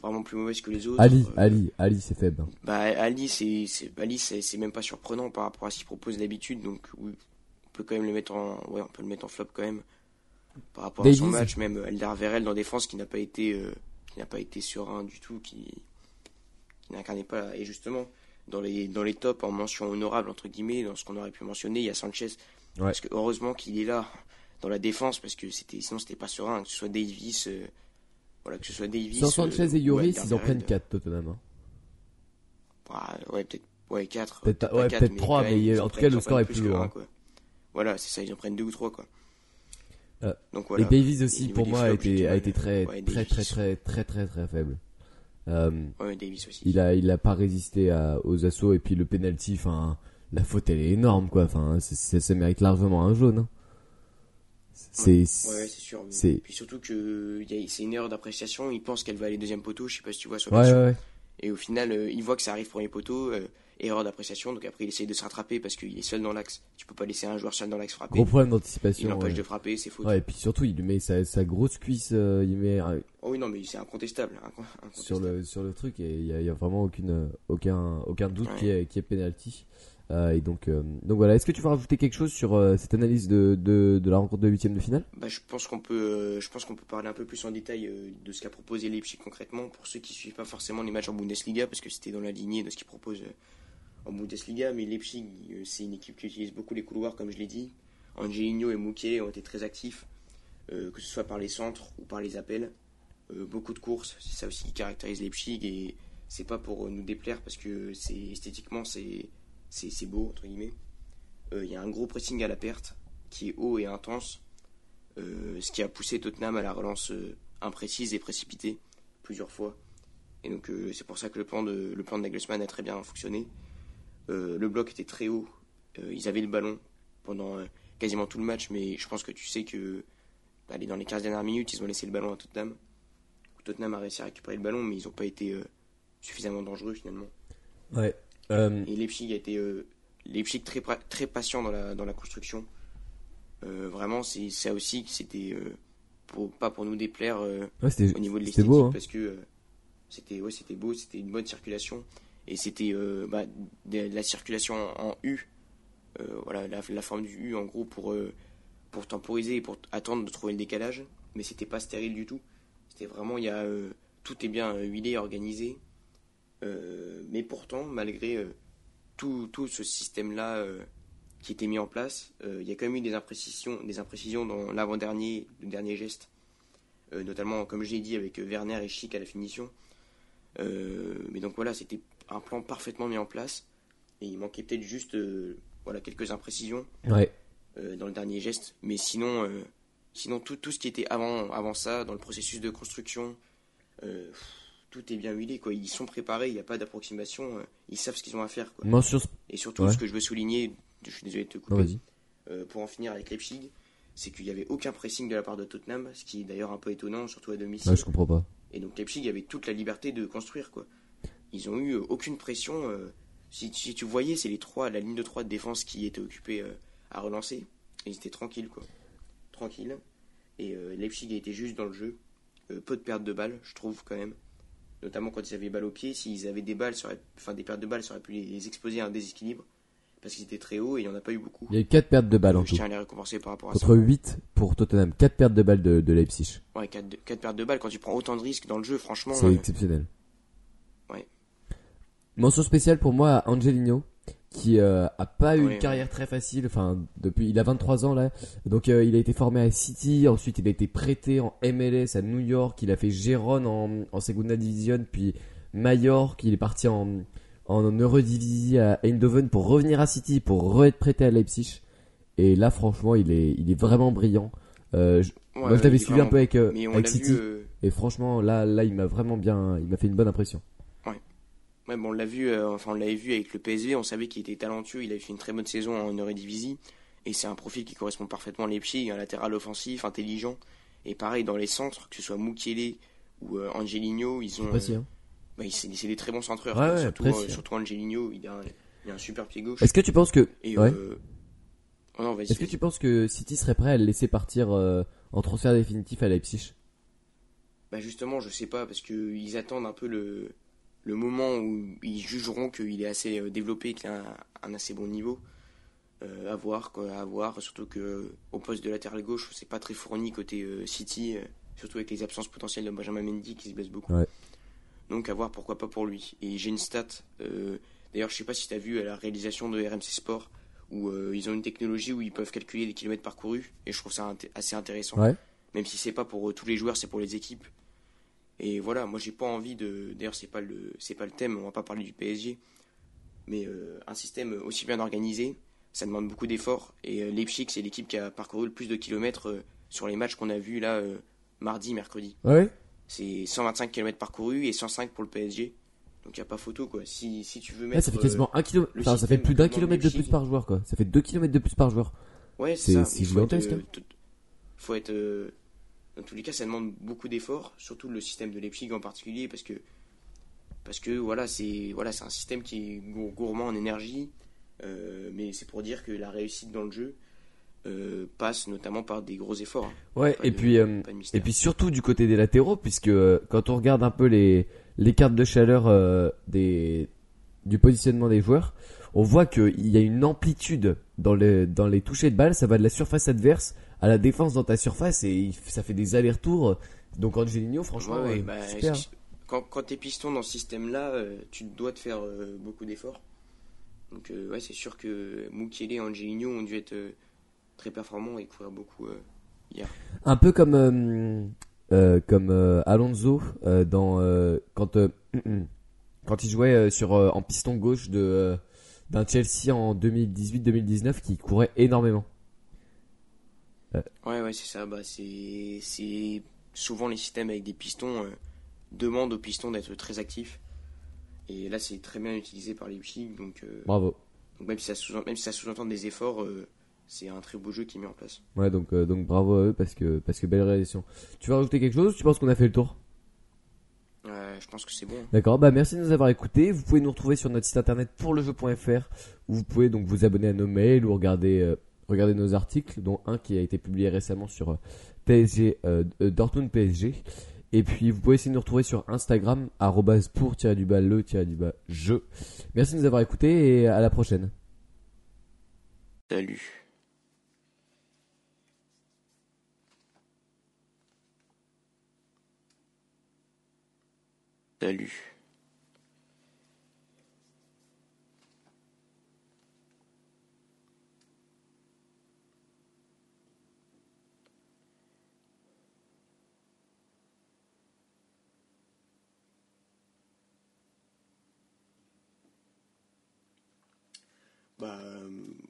Speaker 2: vraiment plus mauvaises que les autres.
Speaker 1: Ali,
Speaker 2: Euh,
Speaker 1: Ali, Ali c'est faible. hein.
Speaker 2: Bah, Ali, c'est, Ali, c'est, même pas surprenant par rapport à ce qu'il propose d'habitude, donc oui, on peut quand même le mettre en, ouais, on peut le mettre en flop quand même. Par rapport à son match, même Eldar Verel dans défense qui n'a pas été, euh, qui n'a pas été serein du tout, qui, qui n'incarnait pas. Et justement, dans les, dans les tops en mention honorable, entre guillemets, dans ce qu'on aurait pu mentionner, il y a Sanchez. Parce que heureusement qu'il est là dans la défense, parce que c'était, sinon c'était pas serein, que ce soit Davis, euh, voilà, que ce soit Davis.
Speaker 1: Sans Sanchez et Yoris, ils en prennent 4 Tottenham. Hein.
Speaker 2: Bah, ouais, peut-être ouais, 4.
Speaker 1: Peut-être ouais, peut 3, mais, en tout cas, le score est plus lourd.
Speaker 2: Voilà, c'est ça, ils en prennent 2 ou 3, quoi.
Speaker 1: Euh, Donc, voilà. Et Davis aussi, pour moi, a été, a été très, très, très, très, très, très, très, faible.
Speaker 2: Euh, ouais, Davis aussi.
Speaker 1: Il a, il a pas résisté à, aux assauts et puis le penalty, enfin, la faute elle est énorme quoi. Enfin, ça mérite largement un jaune. Hein.
Speaker 2: C'est, ouais, sûr. Puis surtout que c'est une erreur d'appréciation. Il pense qu'elle va aller deuxième poteau. Je sais pas si tu vois sur
Speaker 1: ouais,
Speaker 2: Et au final, euh, il voit que ça arrive premier poteau. Euh, erreur d'appréciation. Donc après, il essaye de se rattraper parce qu'il est seul dans l'axe. Tu peux pas laisser un joueur seul dans l'axe frapper.
Speaker 1: Gros problème d'anticipation.
Speaker 2: Il l'empêche de frapper, c'est.
Speaker 1: Ouais, et puis surtout, il met sa, sa grosse cuisse. Euh, il met.
Speaker 2: Oh oui, non, mais c'est incontestable,
Speaker 1: Sur le sur le truc, et il y, a, vraiment aucune aucun aucun doute qui est qui est penalty. Euh, et donc, euh, donc voilà. Est-ce que tu veux rajouter quelque chose sur euh, cette analyse de, de, la rencontre de huitième de finale?
Speaker 2: Bah, je pense qu'on peut, je pense peut parler un peu plus en détail de ce qu'a proposé Leipzig concrètement pour ceux qui suivent pas forcément les matchs en Bundesliga parce que c'était dans la lignée de ce qu'il propose en Bundesliga. Mais Leipzig, c'est une équipe qui utilise beaucoup les couloirs, comme je l'ai dit. Angelino et Mouquet ont été très actifs, que ce soit par les centres ou par les appels. beaucoup de courses, c'est ça aussi qui caractérise Leipzig et c'est pas pour nous déplaire parce que c'est esthétiquement c'est c'est beau, entre guillemets. Euh, il y a un gros pressing à la perte qui est haut et intense, euh, ce qui a poussé Tottenham à la relance euh, imprécise et précipitée plusieurs fois. Et donc c'est pour ça que le plan de, le plan de Nagelsmann a très bien fonctionné. le bloc était très haut, ils avaient le ballon pendant quasiment tout le match, mais je pense que tu sais que allez, dans les 15 dernières minutes, ils ont laissé le ballon à Tottenham. Tottenham a réussi à récupérer le ballon, mais ils n'ont pas été suffisamment dangereux finalement.
Speaker 1: Ouais,
Speaker 2: euh, Et Leipzig a été euh, Leipzig très, très patient dans la, dans la construction. Euh, vraiment, c'est ça aussi que c'était pour, pas pour nous déplaire au niveau de l'esthétique
Speaker 1: hein.
Speaker 2: parce que c'était ouais, c'était beau, c'était une bonne circulation et c'était bah, la circulation en U, voilà la, la, forme du U en gros pour pour temporiser et pour attendre de trouver le décalage, mais c'était pas stérile du tout. C'était vraiment il y a tout est bien huilé, organisé. Euh, mais pourtant, malgré euh, tout, tout, ce système-là euh, qui était mis en place, il y a quand même eu des imprécisions, des imprécisions dans l'avant-dernier, le dernier geste, notamment, comme j'ai dit, avec Werner et Chic à la finition. mais donc voilà, c'était un plan parfaitement mis en place, et il manquait peut-être juste voilà, quelques imprécisions
Speaker 1: ouais.
Speaker 2: dans le dernier geste, mais sinon, sinon tout, tout ce qui était avant, avant ça, dans le processus de construction, tout est bien huilé, quoi. Ils sont préparés, il n'y a pas d'approximation, euh, ils savent ce qu'ils ont à faire, quoi. Et surtout, ce que je veux souligner, je suis désolé de te couper, euh, pour en finir avec Leipzig, c'est qu'il n'y avait aucun pressing de la part de Tottenham, ce qui est d'ailleurs un peu étonnant, surtout à domicile.
Speaker 1: Ouais, je comprends pas.
Speaker 2: Et donc Leipzig avait toute la liberté de construire, quoi. Ils ont eu euh, aucune pression. si, tu voyais, c'est les trois, la ligne de trois de défense qui était occupée à relancer. ils étaient tranquilles, quoi. Tranquilles. Et Leipzig a été juste dans le jeu. peu de pertes de balles, je trouve, quand même notamment quand ils avaient balles au pied. S'ils avaient des balles, enfin des pertes de balles, ça aurait pu les exposer à un déséquilibre parce qu'ils étaient très hauts et il n'y en a pas eu beaucoup.
Speaker 1: Il y a eu 4 pertes de balles en tout.
Speaker 2: Je tiens à les récompenser par rapport à
Speaker 1: Contre 8 pour Tottenham, 4 pertes de balles de, de Leipzig.
Speaker 2: Ouais, 4, 4, pertes de balles quand tu prends autant de risques dans le jeu, franchement.
Speaker 1: C'est exceptionnel.
Speaker 2: Ouais.
Speaker 1: Mention spéciale pour moi à Angelino qui euh, a pas eu une carrière très facile. Enfin, depuis, il a 23 ans là. Donc, euh, il a été formé à City. Ensuite, il a été prêté en MLS à New York. Il a fait Gérone en, en Segunda Division, puis Mallorca. Il est parti en en Eurodivisie à Eindhoven pour revenir à City, pour re être prêté à Leipzig. Et là, franchement, il est il est vraiment brillant. Euh, moi, je l'avais suivi un peu avec, euh, avec City. Et franchement, là, là, il m'a vraiment bien, il m'a fait une bonne impression.
Speaker 2: Ouais, bon, on l'a vu, euh, enfin on l'avait vu avec le PSV, on savait qu'il était talentueux, il avait fait une très bonne saison en Eredivisie, et c'est un profil qui correspond parfaitement à Leipzig, un latéral offensif, intelligent, et pareil dans les centres, que ce soit Mukiele ou euh, Angelino, ils ont,
Speaker 1: précis, hein.
Speaker 2: bah, c'est des très bons centreurs,
Speaker 1: ouais,
Speaker 2: surtout, euh, surtout Angelino, il a, un, il a, un, super pied gauche.
Speaker 1: Est-ce que tu penses que, ouais.
Speaker 2: oh
Speaker 1: Est-ce que tu penses que City serait prêt à le laisser partir en transfert définitif à Leipzig?
Speaker 2: Bah justement, je sais pas, parce que ils attendent un peu le le moment où ils jugeront qu'il est assez euh, développé, qu'il a un, assez bon niveau. Euh, à voir, quoi, à voir. Surtout que au poste de latéral gauche, c'est pas très fourni côté euh, City, surtout avec les absences potentielles de Benjamin Mendy qui se blesse beaucoup. Donc à voir pourquoi pas pour lui. Et j'ai une stat D'ailleurs, je sais pas si tu as vu la réalisation de RMC Sport, où ils ont une technologie où ils peuvent calculer les kilomètres parcourus, et je trouve ça assez intéressant. Même si c'est pas pour tous les joueurs, c'est pour les équipes. Et voilà, moi j'ai pas envie de. D'ailleurs, c'est pas le c'est pas le thème. On va pas parler du PSG, mais un système aussi bien organisé, ça demande beaucoup d'efforts. Et Leipzig, c'est l'équipe qui a parcouru le plus de kilomètres sur les matchs qu'on a vus là mardi, mercredi.
Speaker 1: Ouais.
Speaker 2: C'est 125 km parcourus et 105 pour le PSG. Donc il n'y a pas photo quoi. Si, si tu veux mettre.
Speaker 1: ça fait quasiment un kilo... enfin, ça fait plus d'un kilomètre de plus par joueur quoi. Ça fait 2 km de plus par joueur.
Speaker 2: Ouais, c'est gigantesque. Il hein. faut être. Dans tous les cas, ça demande beaucoup d'efforts, surtout le système de Leipzig en particulier, parce que parce que voilà, c'est voilà, c'est un système qui est gourmand en énergie, euh, mais c'est pour dire que la réussite dans le jeu, euh, passe notamment par des gros efforts. Hein.
Speaker 1: Ouais, et puis euh, et puis surtout du côté des latéraux, puisque quand on regarde un peu les les cartes de chaleur des du positionnement des joueurs, on voit qu'il y a une amplitude dans les dans les touchés de balle. Ça va de la surface adverse à la défense dans ta surface et ça fait des allers-retours. Donc Angelino, franchement, bah, super.
Speaker 2: Quand, quand t'es piston dans ce système-là, tu dois te faire beaucoup d'efforts. Donc ouais, c'est sûr que Mukiele et Angelino ont dû être très performant et courir beaucoup euh, hier.
Speaker 1: Un peu comme euh, euh, comme Alonso dans quand quand il jouait sur en piston gauche de d'un Chelsea en 2018-2019 qui courait énormément.
Speaker 2: Ouais ouais c'est ça bah c'est c'est souvent les systèmes avec des pistons demandent aux pistons d'être très actifs et là c'est très bien utilisé par les Leipzig donc
Speaker 1: bravo.
Speaker 2: Donc même si ça sous sous-entend des efforts c'est un très beau jeu qui est mis en place.
Speaker 1: Ouais, donc, euh, donc bravo à eux parce que, parce que belle réalisation. Tu veux rajouter quelque chose? Ou tu penses qu'on a fait le tour?
Speaker 2: Ouais, je pense que c'est bon.
Speaker 1: D'accord, bah merci de nous avoir écoutés. Vous pouvez nous retrouver sur notre site internet pour le jeu.fr où vous pouvez donc vous abonner à nos mails ou regarder, euh, regarder nos articles, dont un qui a été publié récemment sur euh, PSG, Dortmund PSG. Et puis vous pouvez essayer de nous retrouver sur Instagram, pour tirer du bas le tirer du bas jeu. Merci de nous avoir écoutés et à la prochaine.
Speaker 2: Salut. Bah,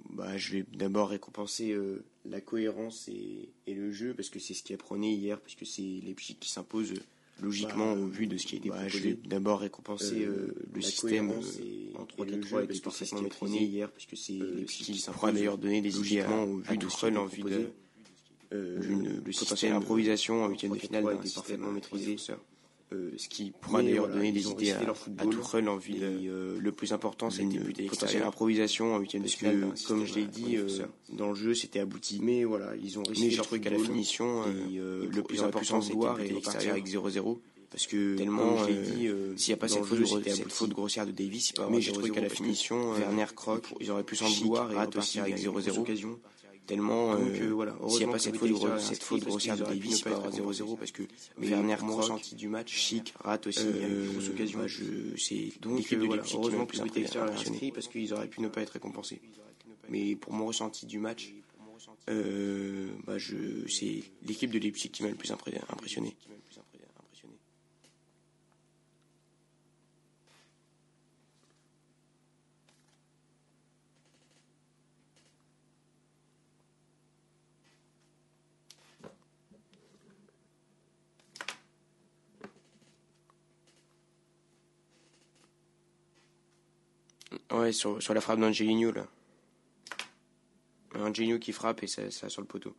Speaker 2: bah, je vais d'abord récompenser euh, la cohérence et, le jeu parce que c'est ce qui a prôné hier, puisque c'est les qui s'imposent logiquement bah, au vu de ce qui a été bah, proposé. Je vais d'abord récompenser euh, euh le système euh, en 3 4 3 parce que c'est ce hier euh, les qui pourra d'ailleurs donner des à, au vu de Krell en vue de le système d'improvisation en huitième de finale est parfaitement maîtrisé euh, ce qui pourra d'ailleurs donner des idées à, à Tuchel en euh, le plus important c'est une potentielle improvisation en huitième de finale comme je l'ai dit euh, dans le jeu c'était abouti. Mais voilà ils ont risqué leur truc à la finition le plus important c'est de l'extérieur avec 0-0 parce que tellement je l'ai dit s'il n'y a pas cette faute, cette faute grossière de Davis mais j'ai trouvé qu'à la finition Werner Kroc ils auraient pu s'en vouloir et repartir avec 0-0 tellement donc euh, voilà s'il n'y a pas cette faute, cette faute grossière de Davis pas à 0-0 parce que Werner mon ressenti du match chic rate aussi euh, une grosse occasion c'est donc l'équipe de voilà, heureusement que c'était impressionné parce qu'ils auraient pu ne pas être récompensés. Mais pour mon ressenti du match euh, bah je c'est l'équipe de Leipzig qui m'a le plus impressionné Ouais, sur, sur la frappe d'Angelino, là. Angelino qui frappe et ça, ça sur le poteau.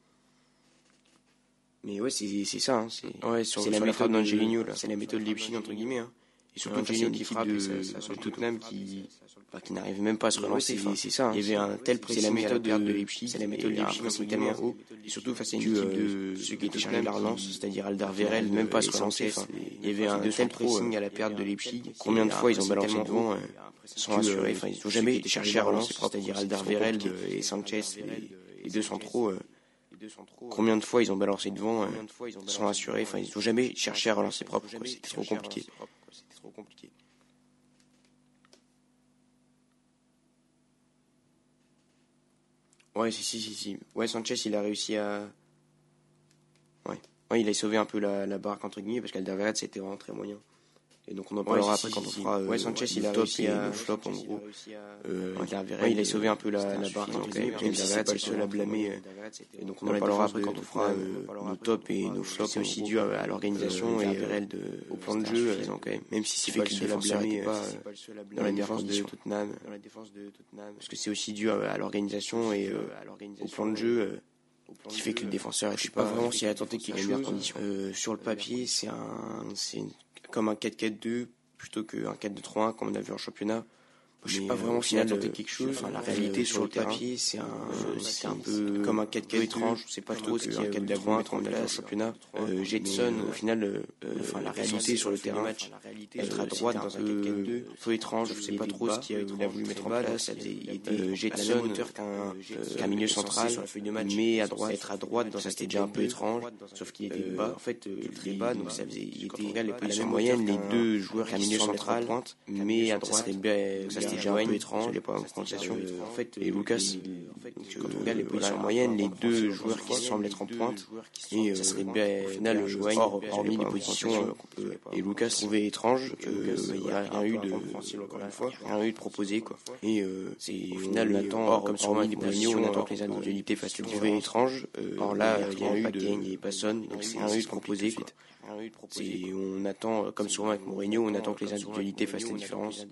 Speaker 2: Mais ouais, c'est ça. Hein, c'est ouais, sur, la méthode d'Angelino, là. C'est la méthode Leipzig, entre guillemets. Hein. Et surtout Angelino qui frappe de, et ça, sur Tottenham qui, qui n'arrive même pas à se relancer. C'est ça. Hein. Il y avait un tel C'est la méthode de, de Leipzig. C'est la méthode de Leipzig, tellement haut. Et surtout face à une équipe de ceux qui étaient chargés de la relance, c'est-à-dire Alderweireld, même pas à se relancer. il y avait un tel pressing à la perte de Leipzig. Combien de fois ils ont balancé devant sont assurés. Enfin, ils n'ont jamais cherché à relancer c'est-à-dire Alderweireld et Sanchez, les deux centraux. Combien de fois ils ont balancé devant sont assurés. Enfin, ils n'ont jamais cherché à relancer propre. C'était trop compliqué compliqué. Ouais, si, si, si, si. Ouais, Sanchez, il a réussi à. Ouais. Il a sauvé un peu la, barque, entre guillemets, parce qu'Alderweireld, c'était vraiment très moyen. Et donc on en parlera après quand on fera euh, ouais, Sanchez, il a réussi à flop en gros. Euh, ouais, il a sauvé un peu la, la barre entre guillemets, puis Alderweireld c'est le seul à blâmer. Et donc on en parlera après quand on fera euh, nos tops et nos flops. C'est aussi dû à, l'organisation et au plan de jeu. Même, si c'est fait que le défenseur n'était pas dans la défense de Tottenham, parce que c'est aussi dû à l'organisation et au plan de jeu qui fait que le défenseur je sais pas vraiment s'il a tenté quelque chose euh, sur le papier c'est un c'est comme un 4-4-2 plutôt qu'un 4-2-3-1 comme on a vu en championnat. Je sais pas vraiment s'il a tenté quelque chose. Enfin, la réalité sur le papier, c'est un, c'est un peu comme un 4 4 étrange. C'est pas trop ce qu'il y a un 4 2 3 comme on a vu en championnat. Euh, Jetson, au final, enfin, la réalité sur le terrain, être à droite dans un 4 2 peu étrange. Je sais pas trop ce qu'il a voulu mettre en place. Il était Jetson, qu'un milieu central, mais à droite, être à droite dans ça c'était déjà un peu étrange. Sauf qu'il était bas. En fait, il était bas, donc ça faisait, il était les positions moyennes, les deux joueurs qui milieu central, mais à droite, ça c'était déjà un peu étrange, les pas prononciation. En fait, et Lucas, quand on regarde les positions moyennes, les deux joueurs qui semblent être en pointe, et ça serait bien, au final, hors, hormis les positions et Lucas trouvait étrange, il n'y a rien eu de, rien eu de proposé, quoi. Et c'est au final, on attend, comme sur les positions, on attend que les individualités fassent le trouver étrange. Or là, il n'y a eu de, il n'y a pas sonne, donc c'est rien eu de proposé, quoi. On attend, comme souvent avec Mourinho, on attend que les individualités fassent la différence.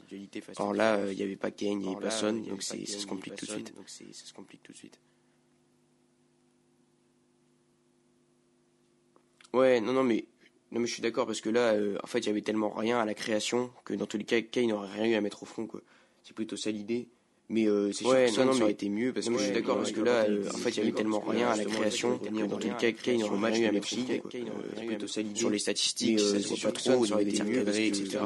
Speaker 2: Or là, il n'y avait pas Kane, il n'y avait pas Son, donc ça se complique tout de suite. Ouais, non, non, mais, non, mais je suis d'accord parce que là, en fait, il y avait tellement rien à la création que dans tous les cas, Kane n'aurait rien eu à mettre au front, quoi. C'est plutôt ça l'idée. Mais euh, c'est sûr que ça, aurait été mieux parce que je suis d'accord parce que là, en fait, il y avait tellement rien à la création dans tous les cas, Kane aurait match à Leipzig. Sur les statistiques, ça se voit pas trop, ça aurait été cadré, etc.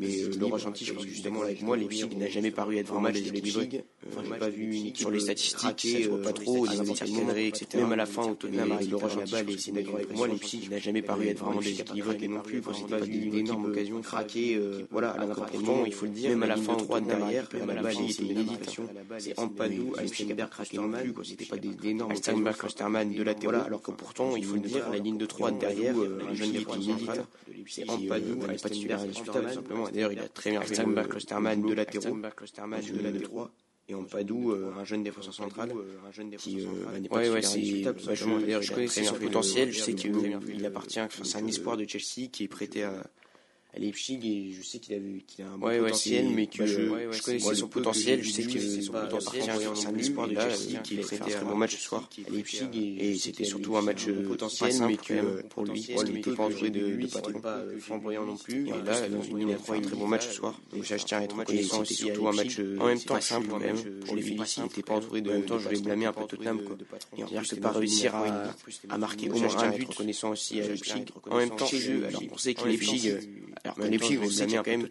Speaker 2: Mais Laurent Gentil, je pense que justement avec moi, Leipzig n'a jamais paru être vraiment match de Leipzig. Enfin, j'ai pas vu sur les statistiques, ça se voit pas trop, les tirs cadrés, etc. Même à la fin, au Tottenham avec Laurent Gentil, c'est d'accord avec moi, Leipzig n'a jamais paru être vraiment déséquilibré non plus. Enfin, c'était pas une énorme occasion craquer, voilà, à n'importe quel moment, il faut le dire. Même à la fin, au Tottenham derrière, même à la fin, c'était c'est Ampadou, Alstenberg, Klosterman, c'était pas des énormes Alstenberg, Klosterman de la voilà, alors que pourtant, il faut le dire, la ligne de 3 derrière, un jeune défenseur central, c'est Ampadou, Alstenberg, Klosterman, simplement. D'ailleurs, il a très bien fait Alstenberg, Klosterman de latéraux, de la 3 et Ampadou, un jeune défenseur central, qui n'est pas ouais, ouais, c'est, d'ailleurs, je connais son potentiel, je sais qu'il appartient, c'est un espoir de Chelsea qui est prêté à, à Leipzig et je sais qu'il a, qu'il a un bon ouais, potentiel, mais que je, ouais, je connais son potentiel, je sais que c'est son potentiel, c'est un espoir de Chelsea qui est fait un très bon match ce soir à Leipzig et, c'était surtout un match potentiel, mais que pour lui, il n'était pas entouré de, patrons flamboyants non plus. Et là, ligne à 3, un très bon match ce soir. Donc je tiens à être reconnaissant, c'était surtout un match en même temps simple même pour les Phillies, il n'était pas entouré de. En même temps, je voulais blâmer un peu Tottenham, quoi. Et en plus, de pas réussir à marquer au moins un but, reconnaissant aussi à Leipzig. En même temps, alors on sait que Leipzig alors que Leipzig, vous savez, quand même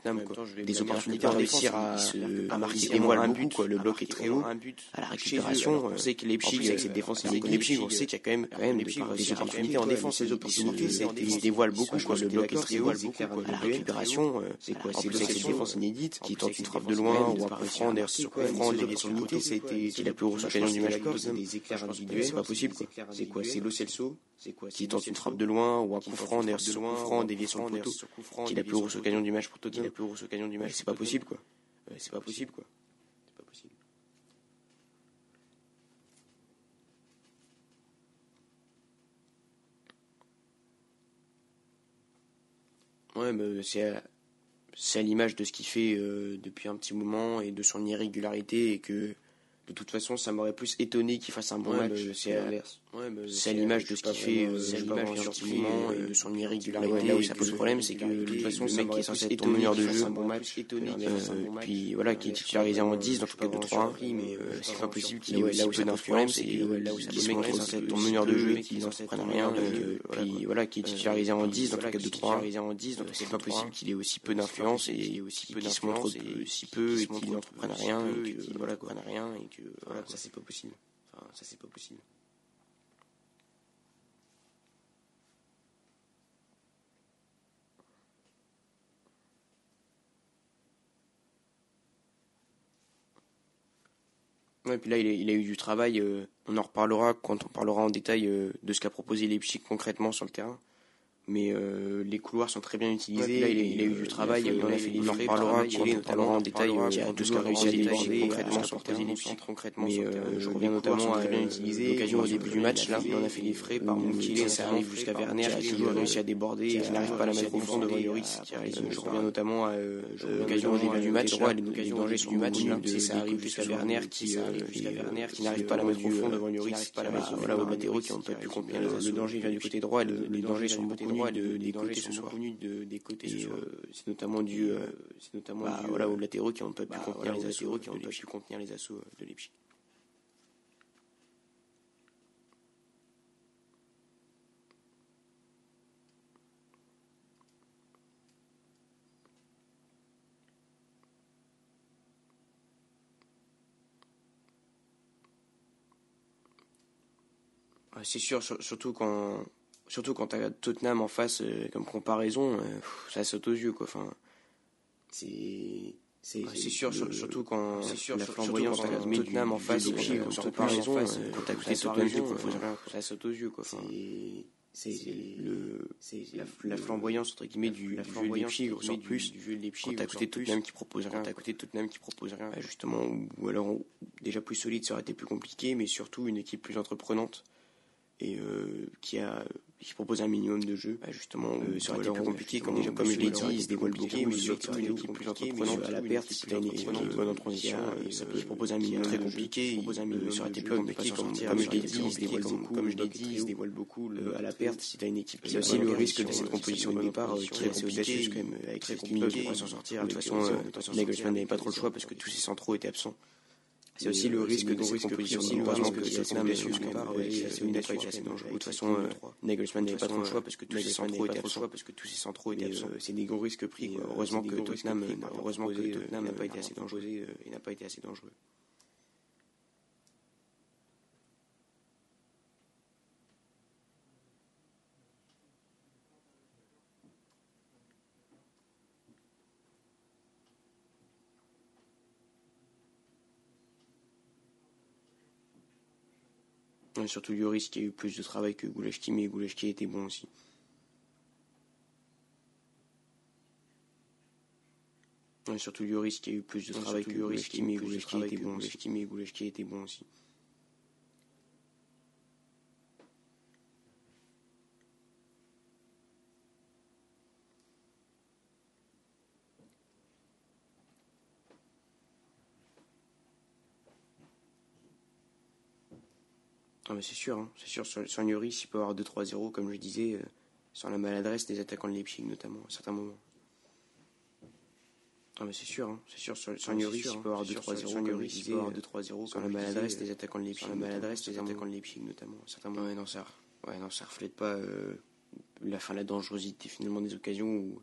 Speaker 2: des opportunités de réussir à, à marquer des mois un but, quoi. Le bloc est très haut. À la récupération, on sait que Leipzig, avec cette défense Leipzig, on sait qu'il y a quand même, quand même des opportunités en défense. Les opportunités, ils se dévoilent beaucoup, quoi. Le bloc est très haut. À la récupération, c'est quoi? C'est cette défense inédite qui tente une frappe de loin ou un coup franc, d'ailleurs, sur coup franc, les unités, c'était la plus grosse occasion du match. Des c'est pas possible, quoi. C'est quoi? C'est Lo Qui tente une frappe de loin ou un coup franc, d'ailleurs, sur coup franc, dévié sur le poteau, qui la plus grosse occasion du match pour Tottenham. Plus grosse occasion du match. C'est pas possible, quoi. C'est pas possible, quoi. C'est pas possible. Ouais, mais c'est c'est à l'image de ce qu'il fait euh, depuis un petit moment et de son irrégularité et que de toute façon, ça m'aurait plus étonné qu'il fasse un bon match. C'est à l'inverse. c'est à l'image de ce qu'il fait, c'est à l'image moment et de son irrégularité. Là où ça pose problème, c'est que de toute façon, le mec qui est censé être ton meneur de jeu, match, puis voilà, qui est titularisé en 10 dans le cas de 3 mais c'est pas possible qu'il ait aussi peu d'influence, c'est là où le mec qui est censé être ton meneur de jeu, qui n'en prenne rien, puis voilà, qui est titularisé en 10 dans le cas de 3 c'est pas possible qu'il ait aussi peu d'influence et peu se montre si peu et qu'il n'entreprenne rien, et que voilà, rien, et que voilà, ça c'est pas possible. Enfin, ça c'est pas possible. Ouais, puis là, il a, il a eu du travail. euh, on en reparlera quand on parlera en détail euh, de ce qu'a proposé Leipzig concrètement sur le terrain. Mais euh, les couloirs sont très bien utilisés.
Speaker 3: Ouais, là, il a-
Speaker 2: il a eu du travail.
Speaker 3: il a fait-
Speaker 2: on a fait
Speaker 3: il
Speaker 2: les
Speaker 3: en
Speaker 2: frais,
Speaker 3: reparlera on
Speaker 2: notamment en détail euh, de ce qu'a réussi à
Speaker 3: déborder concrètement sur
Speaker 2: sur
Speaker 3: le terrain,
Speaker 2: Leipzig concrètement.
Speaker 3: Mais, euh,
Speaker 2: je reviens notamment à
Speaker 3: euh, l'occasion
Speaker 2: au
Speaker 3: au
Speaker 2: début du match. Là, on a fait les frais par Moukile, ça arrive jusqu'à Werner
Speaker 3: qui a toujours
Speaker 2: réussi à déborder et qui n'arrive pas à la mettre au fond devant Lloris. Je reviens notamment à euh,
Speaker 3: euh,
Speaker 2: l'occasion au début du match. Là,
Speaker 3: les
Speaker 2: les dangers
Speaker 3: au début du match, ça
Speaker 2: des
Speaker 3: arrive jusqu'à
Speaker 2: sur Werner qui
Speaker 3: qui
Speaker 2: euh,
Speaker 3: arrive
Speaker 2: jusqu'à
Speaker 3: et,
Speaker 2: Werner
Speaker 3: euh,
Speaker 2: qui n'arrive pas à la mettre au fond devant Lloris.
Speaker 3: n'arrive pas à la mettre au
Speaker 2: Voilà, latéraux
Speaker 3: Lloris,
Speaker 2: qui n'ont pas pu
Speaker 3: qui
Speaker 2: contenir
Speaker 3: arrive
Speaker 2: le danger vient du côté droit. Les dangers sont beaucoup connus de- des côtés ce soir. des côtés ce soir. C'est notamment dû, euh, c'est notamment
Speaker 3: bah,
Speaker 2: dû,
Speaker 3: voilà,
Speaker 2: aux latéraux qui n'ont pas pu
Speaker 3: bah,
Speaker 2: contenir
Speaker 3: voilà,
Speaker 2: les assauts, qui n'ont pas pu contenir les assauts euh, de Leipzig. Ouais, C'est sûr, sur- surtout quand, surtout quand t'as Tottenham en face euh, comme comparaison, euh, ça saute aux yeux quoi. Enfin, c'est c'est sûr, sur- surtout quand
Speaker 3: c'est sûr,
Speaker 2: la
Speaker 3: surtout
Speaker 2: flamboyance
Speaker 3: quand
Speaker 2: t'as
Speaker 3: t'as
Speaker 2: Tottenham
Speaker 3: du-
Speaker 2: en face, euh,
Speaker 3: comme
Speaker 2: sans
Speaker 3: Tottenham en
Speaker 2: comparaison,
Speaker 3: face,
Speaker 2: euh,
Speaker 3: quand t'as
Speaker 2: ça
Speaker 3: côté
Speaker 2: saute aux
Speaker 3: Tottenham,
Speaker 2: ça saute aux yeux quoi. C'est le
Speaker 3: c'est
Speaker 2: la, la flamboyance entre guillemets du,
Speaker 3: la
Speaker 2: jeu de
Speaker 3: flamboyance,
Speaker 2: Leipzig
Speaker 3: entre
Speaker 2: ressort
Speaker 3: guillemets,
Speaker 2: plus
Speaker 3: du- jeu de Leipzig
Speaker 2: quand t'as
Speaker 3: ressort
Speaker 2: côté Tottenham qui propose rien
Speaker 3: quand
Speaker 2: t'as côté Tottenham qui propose rien justement ou, alors déjà plus solide ça aurait été plus compliqué mais surtout une équipe plus entreprenante et euh, qui a qui propose un minimum de jeu bah, justement
Speaker 3: Euh,
Speaker 2: euh, ça aurait
Speaker 3: ou
Speaker 2: été plus
Speaker 3: alors,
Speaker 2: compliqué comme déjà comme je l'ai dit il se dévoile beaucoup mais surtout une équipe plus entreprenante à la perte si t'as une équipe
Speaker 3: entreprenante,
Speaker 2: qui est bonne en transition qui propose un minimum
Speaker 3: un
Speaker 2: très compliqué
Speaker 3: propose un
Speaker 2: euh,
Speaker 3: jeu,
Speaker 2: plus compliqué comme je l'ai dit il se dévoile beaucoup
Speaker 3: comme je l'ai
Speaker 2: dit il se dévoile beaucoup
Speaker 3: euh,
Speaker 2: à la perte si t'as une équipe
Speaker 3: Il
Speaker 2: qui
Speaker 3: y a aussi le risque de
Speaker 2: cette composition de départ
Speaker 3: qui est
Speaker 2: assez audacieux quand même avec
Speaker 3: très compliqué,
Speaker 2: s'en sortir de toute façon euh, Nagelsmann n'avait pas trop le choix parce que tous ses centraux étaient absents c'est aussi le
Speaker 3: euh,
Speaker 2: risque
Speaker 3: c'est
Speaker 2: de cette départ
Speaker 3: risque
Speaker 2: que Tottenham
Speaker 3: Tottenham
Speaker 2: quand même
Speaker 3: quand
Speaker 2: avait
Speaker 3: même
Speaker 2: assez dangereux de toute façon euh. Nagelsmann n'avait pas trop le choix parce que tous ses
Speaker 3: Nagelsmann
Speaker 2: centraux étaient absents parce que tous ses centraux étaient
Speaker 3: Et,
Speaker 2: absents
Speaker 3: euh,
Speaker 2: c'est des gros risques pris
Speaker 3: et, euh,
Speaker 2: heureusement
Speaker 3: c'est
Speaker 2: que Tottenham heureusement
Speaker 3: Heureusement
Speaker 2: pas été assez dangereux. euh, et n'a pas été assez dangereux Et surtout Lloris qui a eu plus de travail que Goulashki, mais Goulashki était bon aussi. Et surtout Lloris qui a eu plus de travail que Goulashki,
Speaker 3: qui a eu
Speaker 2: mais Goulashki était bon aussi. Mais c'est sûr, hein, c'est sûr, sur, sur Lloris, il peut avoir 2-3-0, comme je disais, euh, sur la maladresse des attaquants de Leipzig notamment, à certains moments. Ah mais c'est sûr, hein, c'est sûr, sur, sur Lloris, il
Speaker 3: hein,
Speaker 2: peut avoir
Speaker 3: c'est sûr,
Speaker 2: 2-3-0,
Speaker 3: sur
Speaker 2: comme je disais, euh,
Speaker 3: 2-3-0,
Speaker 2: sur
Speaker 3: comme
Speaker 2: la maladresse
Speaker 3: disais,
Speaker 2: des attaquants de Leipzig,
Speaker 3: sur la
Speaker 2: notamment,
Speaker 3: maladresse des attaquants de
Speaker 2: moments.
Speaker 3: Leipzig notamment, à certains
Speaker 2: Ouais, non, ça, ouais, non, ça reflète pas euh, la fin, la dangerosité finalement des occasions où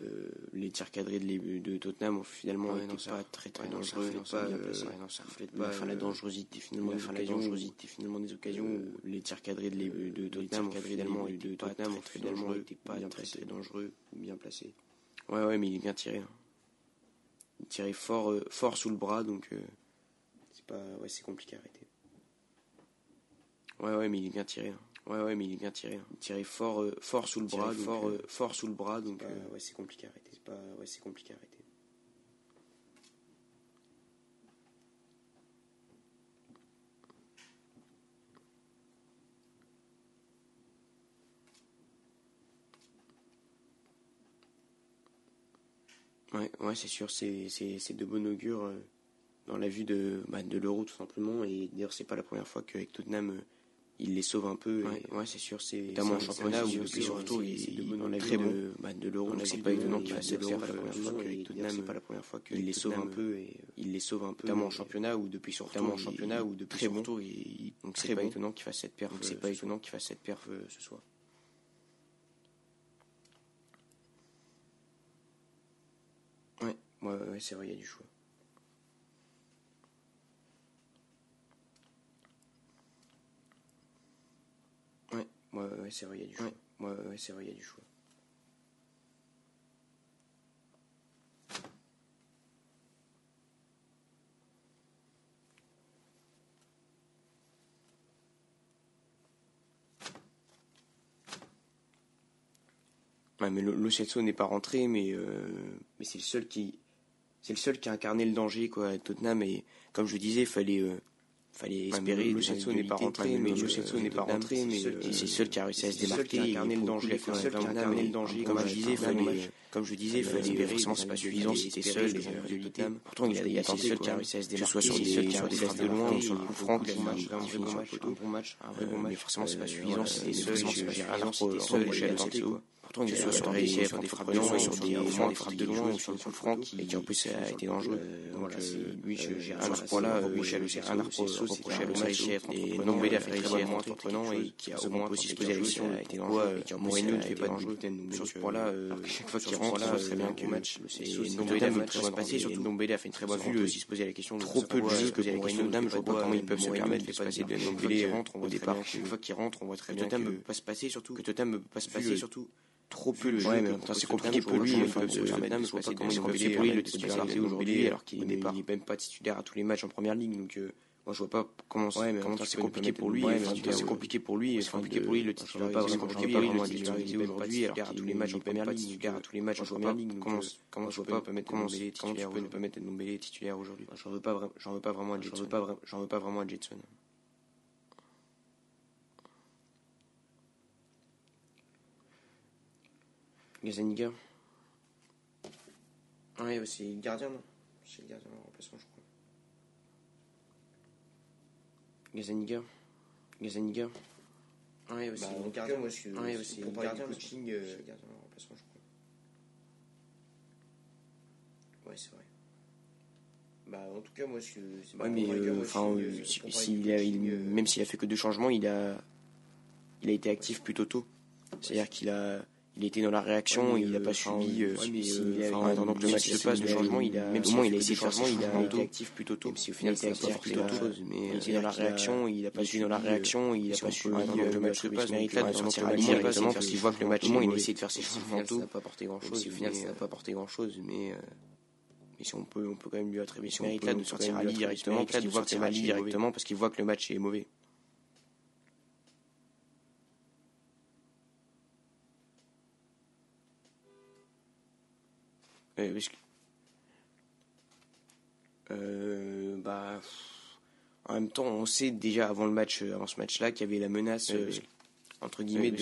Speaker 2: euh, les tirs cadrés de, de Tottenham ont finalement
Speaker 3: Ouais, ça-
Speaker 2: pas très très
Speaker 3: ouais, non, ça
Speaker 2: dangereux.
Speaker 3: pas,
Speaker 2: bien placé.
Speaker 3: ouais, non, ça reflète
Speaker 2: la
Speaker 3: pas,
Speaker 2: fin, la
Speaker 3: euh,
Speaker 2: dangerosité finalement des
Speaker 3: la
Speaker 2: occasions,
Speaker 3: dangerosité
Speaker 2: finalement des occasions
Speaker 3: euh,
Speaker 2: où les tirs cadrés de, Tottenham ont finalement
Speaker 3: de-
Speaker 2: été pas
Speaker 3: Tottenham
Speaker 2: très
Speaker 3: ont
Speaker 2: très
Speaker 3: finalement
Speaker 2: dangereux,
Speaker 3: été pas
Speaker 2: bien
Speaker 3: très,
Speaker 2: placés.
Speaker 3: très dangereux ou bien placés.
Speaker 2: Ouais, ouais, mais il est bien tiré. hein. Il tirait fort, euh, fort sous le bras, donc euh, c'est pas, ouais, c'est compliqué à arrêter. Ouais, ouais, mais il est bien tiré. hein. Ouais, ouais, mais il est bien tiré. hein. Il tirait fort, euh, fort sous le
Speaker 3: tirait
Speaker 2: bras, donc,
Speaker 3: fort,
Speaker 2: euh, fort sous le bras, donc
Speaker 3: pas-
Speaker 2: euh, ouais, c'est compliqué à arrêter. C'est pas, ouais, c'est compliqué à arrêter. Ouais, ouais, c'est sûr, c'est, c'est, c'est de bon augure euh, dans la vue de, bah, de l'euro tout simplement. Et d'ailleurs, c'est pas la première fois qu'avec Tottenham, euh, il les sauve un peu.
Speaker 3: Ouais,
Speaker 2: ouais, c'est sûr, c'est
Speaker 3: notamment en championnat où
Speaker 2: puis surtout, il,
Speaker 3: c'est de
Speaker 2: il-
Speaker 3: bon
Speaker 2: de, bah, de l'euro. Donc c'est pas étonnant qu'il
Speaker 3: il
Speaker 2: fasse
Speaker 3: a l'Euro,
Speaker 2: la première
Speaker 3: euh,
Speaker 2: fois
Speaker 3: et
Speaker 2: qu'avec Tottenham,
Speaker 3: c'est pas la première fois que
Speaker 2: il les sauve un peu et il les sauve un peu.
Speaker 3: notamment en championnat où depuis
Speaker 2: notamment en championnat où depuis
Speaker 3: très bon.
Speaker 2: donc
Speaker 3: Très
Speaker 2: c'est pas étonnant qu'il fasse cette perf. Euh,
Speaker 3: c'est pas étonnant
Speaker 2: qu'il fasse cette perf euh, ce soir. Ouais, ouais, ouais, c'est vrai, il y a du choix. Ouais, ouais, c'est vrai, il y a du choix. Ouais, c'est vrai, il y a du choix. Ouais, mais Lo n'est pas rentré, euh, mais, c'est le seul qui. C'est le seul qui a incarné le danger quoi, à Tottenham. Et comme je disais, il fallait, euh, fallait espérer. Enfin, n'est pas rentré, mais le n'est pas rentré, mais
Speaker 3: euh,
Speaker 2: c'est le seul qui a réussi à se démarquer.
Speaker 3: Il le danger,
Speaker 2: il a
Speaker 3: un
Speaker 2: danger. Comme je disais, fallait comme je disais,
Speaker 3: Feu
Speaker 2: forcément, c'est pas suffisant si
Speaker 3: t'es
Speaker 2: seul. Pourtant, il a, a seul
Speaker 3: car sur des, sur des
Speaker 2: fesses
Speaker 3: de loin
Speaker 2: ou
Speaker 3: sur le coup franc,
Speaker 2: un bon.
Speaker 3: Mais forcément, c'est pas suffisant si
Speaker 2: t'es
Speaker 3: seul,
Speaker 2: pourtant il
Speaker 3: des sur des frappes de loin,
Speaker 2: sur
Speaker 3: sur
Speaker 2: le coup franc qui en plus a été dangereux.
Speaker 3: Voilà,
Speaker 2: lui j'ai
Speaker 3: un
Speaker 2: arbre là,
Speaker 3: j'ai
Speaker 2: un
Speaker 3: arbre à
Speaker 2: et non mais
Speaker 3: il
Speaker 2: a très et qui a au moins aussi se la
Speaker 3: a et qui
Speaker 2: qui de ce point là chaque fois 3-3 serait bien que
Speaker 3: match.
Speaker 2: Ndombele a passer,
Speaker 3: surtout
Speaker 2: Ndombele a fait une très bonne vue. S'il se posait la question,
Speaker 3: trop peu de jeux
Speaker 2: que la question je vois pas comment ils peuvent se permettre de se passer de Ndombele
Speaker 3: rentre
Speaker 2: au départ. Une fois qu'il rentre, on voit très bien que Totem
Speaker 3: ne peut pas se passer, surtout
Speaker 2: que Totem ne peut pas se passer,
Speaker 3: euh,
Speaker 2: surtout trop peu le jeu.
Speaker 3: Ouais,
Speaker 2: mais
Speaker 3: c'est compliqué pour lui.
Speaker 2: Il peut se permettre de se passer pour lui le aujourd'hui, alors qu'il n'est même pas titulaire à tous les matchs en première ligue. Donc euh, moi, je vois pas comment c'est
Speaker 3: ouais,
Speaker 2: compliqué pour lui. c'est compliqué pour lui.
Speaker 3: C'est
Speaker 2: compliqué pour lui. Le titre,
Speaker 3: pas vraiment
Speaker 2: compliqué pour lui. Le titularisé
Speaker 3: aujourd'hui,
Speaker 2: alors
Speaker 3: à
Speaker 2: tous
Speaker 3: les
Speaker 2: matchs en première ligue, à tous les matchs en première ligue.
Speaker 3: Comment,
Speaker 2: comment
Speaker 3: je vois pas comment comment tu peux ne pas mettre Ndombele titulaire aujourd'hui?
Speaker 2: J'en veux pas vraiment, j'en veux pas vraiment à Jetson. J'en veux pas vraiment à Jetson. Gazaniga? Ouais, bah, c'est gardien, non? C'est le gardien en remplacement, je crois. Gazaniga. Gazaniga. Ah ouais, aussi.
Speaker 3: Bah, en gardien, cas, moi, je ah
Speaker 2: ouais, aussi.
Speaker 3: pour parler
Speaker 2: gardien,
Speaker 3: coaching. Euh...
Speaker 2: Je en remplacement, je crois. Ouais, c'est vrai.
Speaker 3: Bah, en tout cas, moi, euh, je
Speaker 2: ouais, mais enfin, euh,
Speaker 3: euh
Speaker 2: si, si
Speaker 3: il
Speaker 2: a, il,
Speaker 3: euh,
Speaker 2: même s'il a fait que deux changements, il a, il a été actif ouais. plutôt tôt. C'est-à-dire qu'il a, il était dans la réaction,
Speaker 3: ouais,
Speaker 2: il n'a
Speaker 3: euh,
Speaker 2: pas subi. Euh,
Speaker 3: ouais,
Speaker 2: en attendant que le match se passe, le changement, il a,
Speaker 3: même
Speaker 2: au moins il a essayé de faire
Speaker 3: changement, il a été actif plutôt tôt.
Speaker 2: Même si au final, c'est
Speaker 3: actif
Speaker 2: plutôt
Speaker 3: tôt.
Speaker 2: Mais
Speaker 3: il
Speaker 2: euh,
Speaker 3: était
Speaker 2: dans la réaction, il n'a pas subi dans la
Speaker 3: euh,
Speaker 2: réaction, il
Speaker 3: n'a
Speaker 2: pas subi.
Speaker 3: En
Speaker 2: attendant
Speaker 3: que
Speaker 2: le match se passe,
Speaker 3: il
Speaker 2: mérite
Speaker 3: là de sortir la ligne exactement parce qu'il voit que le match,
Speaker 2: il
Speaker 3: a
Speaker 2: essayé de faire ses changements
Speaker 3: tôt. Ça n'a.
Speaker 2: Au final, ça n'a pas apporté grand chose, mais. Mais si on peut, on peut quand même lui attribuer. Si
Speaker 3: on
Speaker 2: mérite là de sortir à directement, parce qu'il voit que le match est mauvais. Euh, euh, bah, en même temps, on sait déjà avant le match, euh, avant ce match-là, qu'il y avait la menace.
Speaker 3: Eh,
Speaker 2: euh, entre guillemets,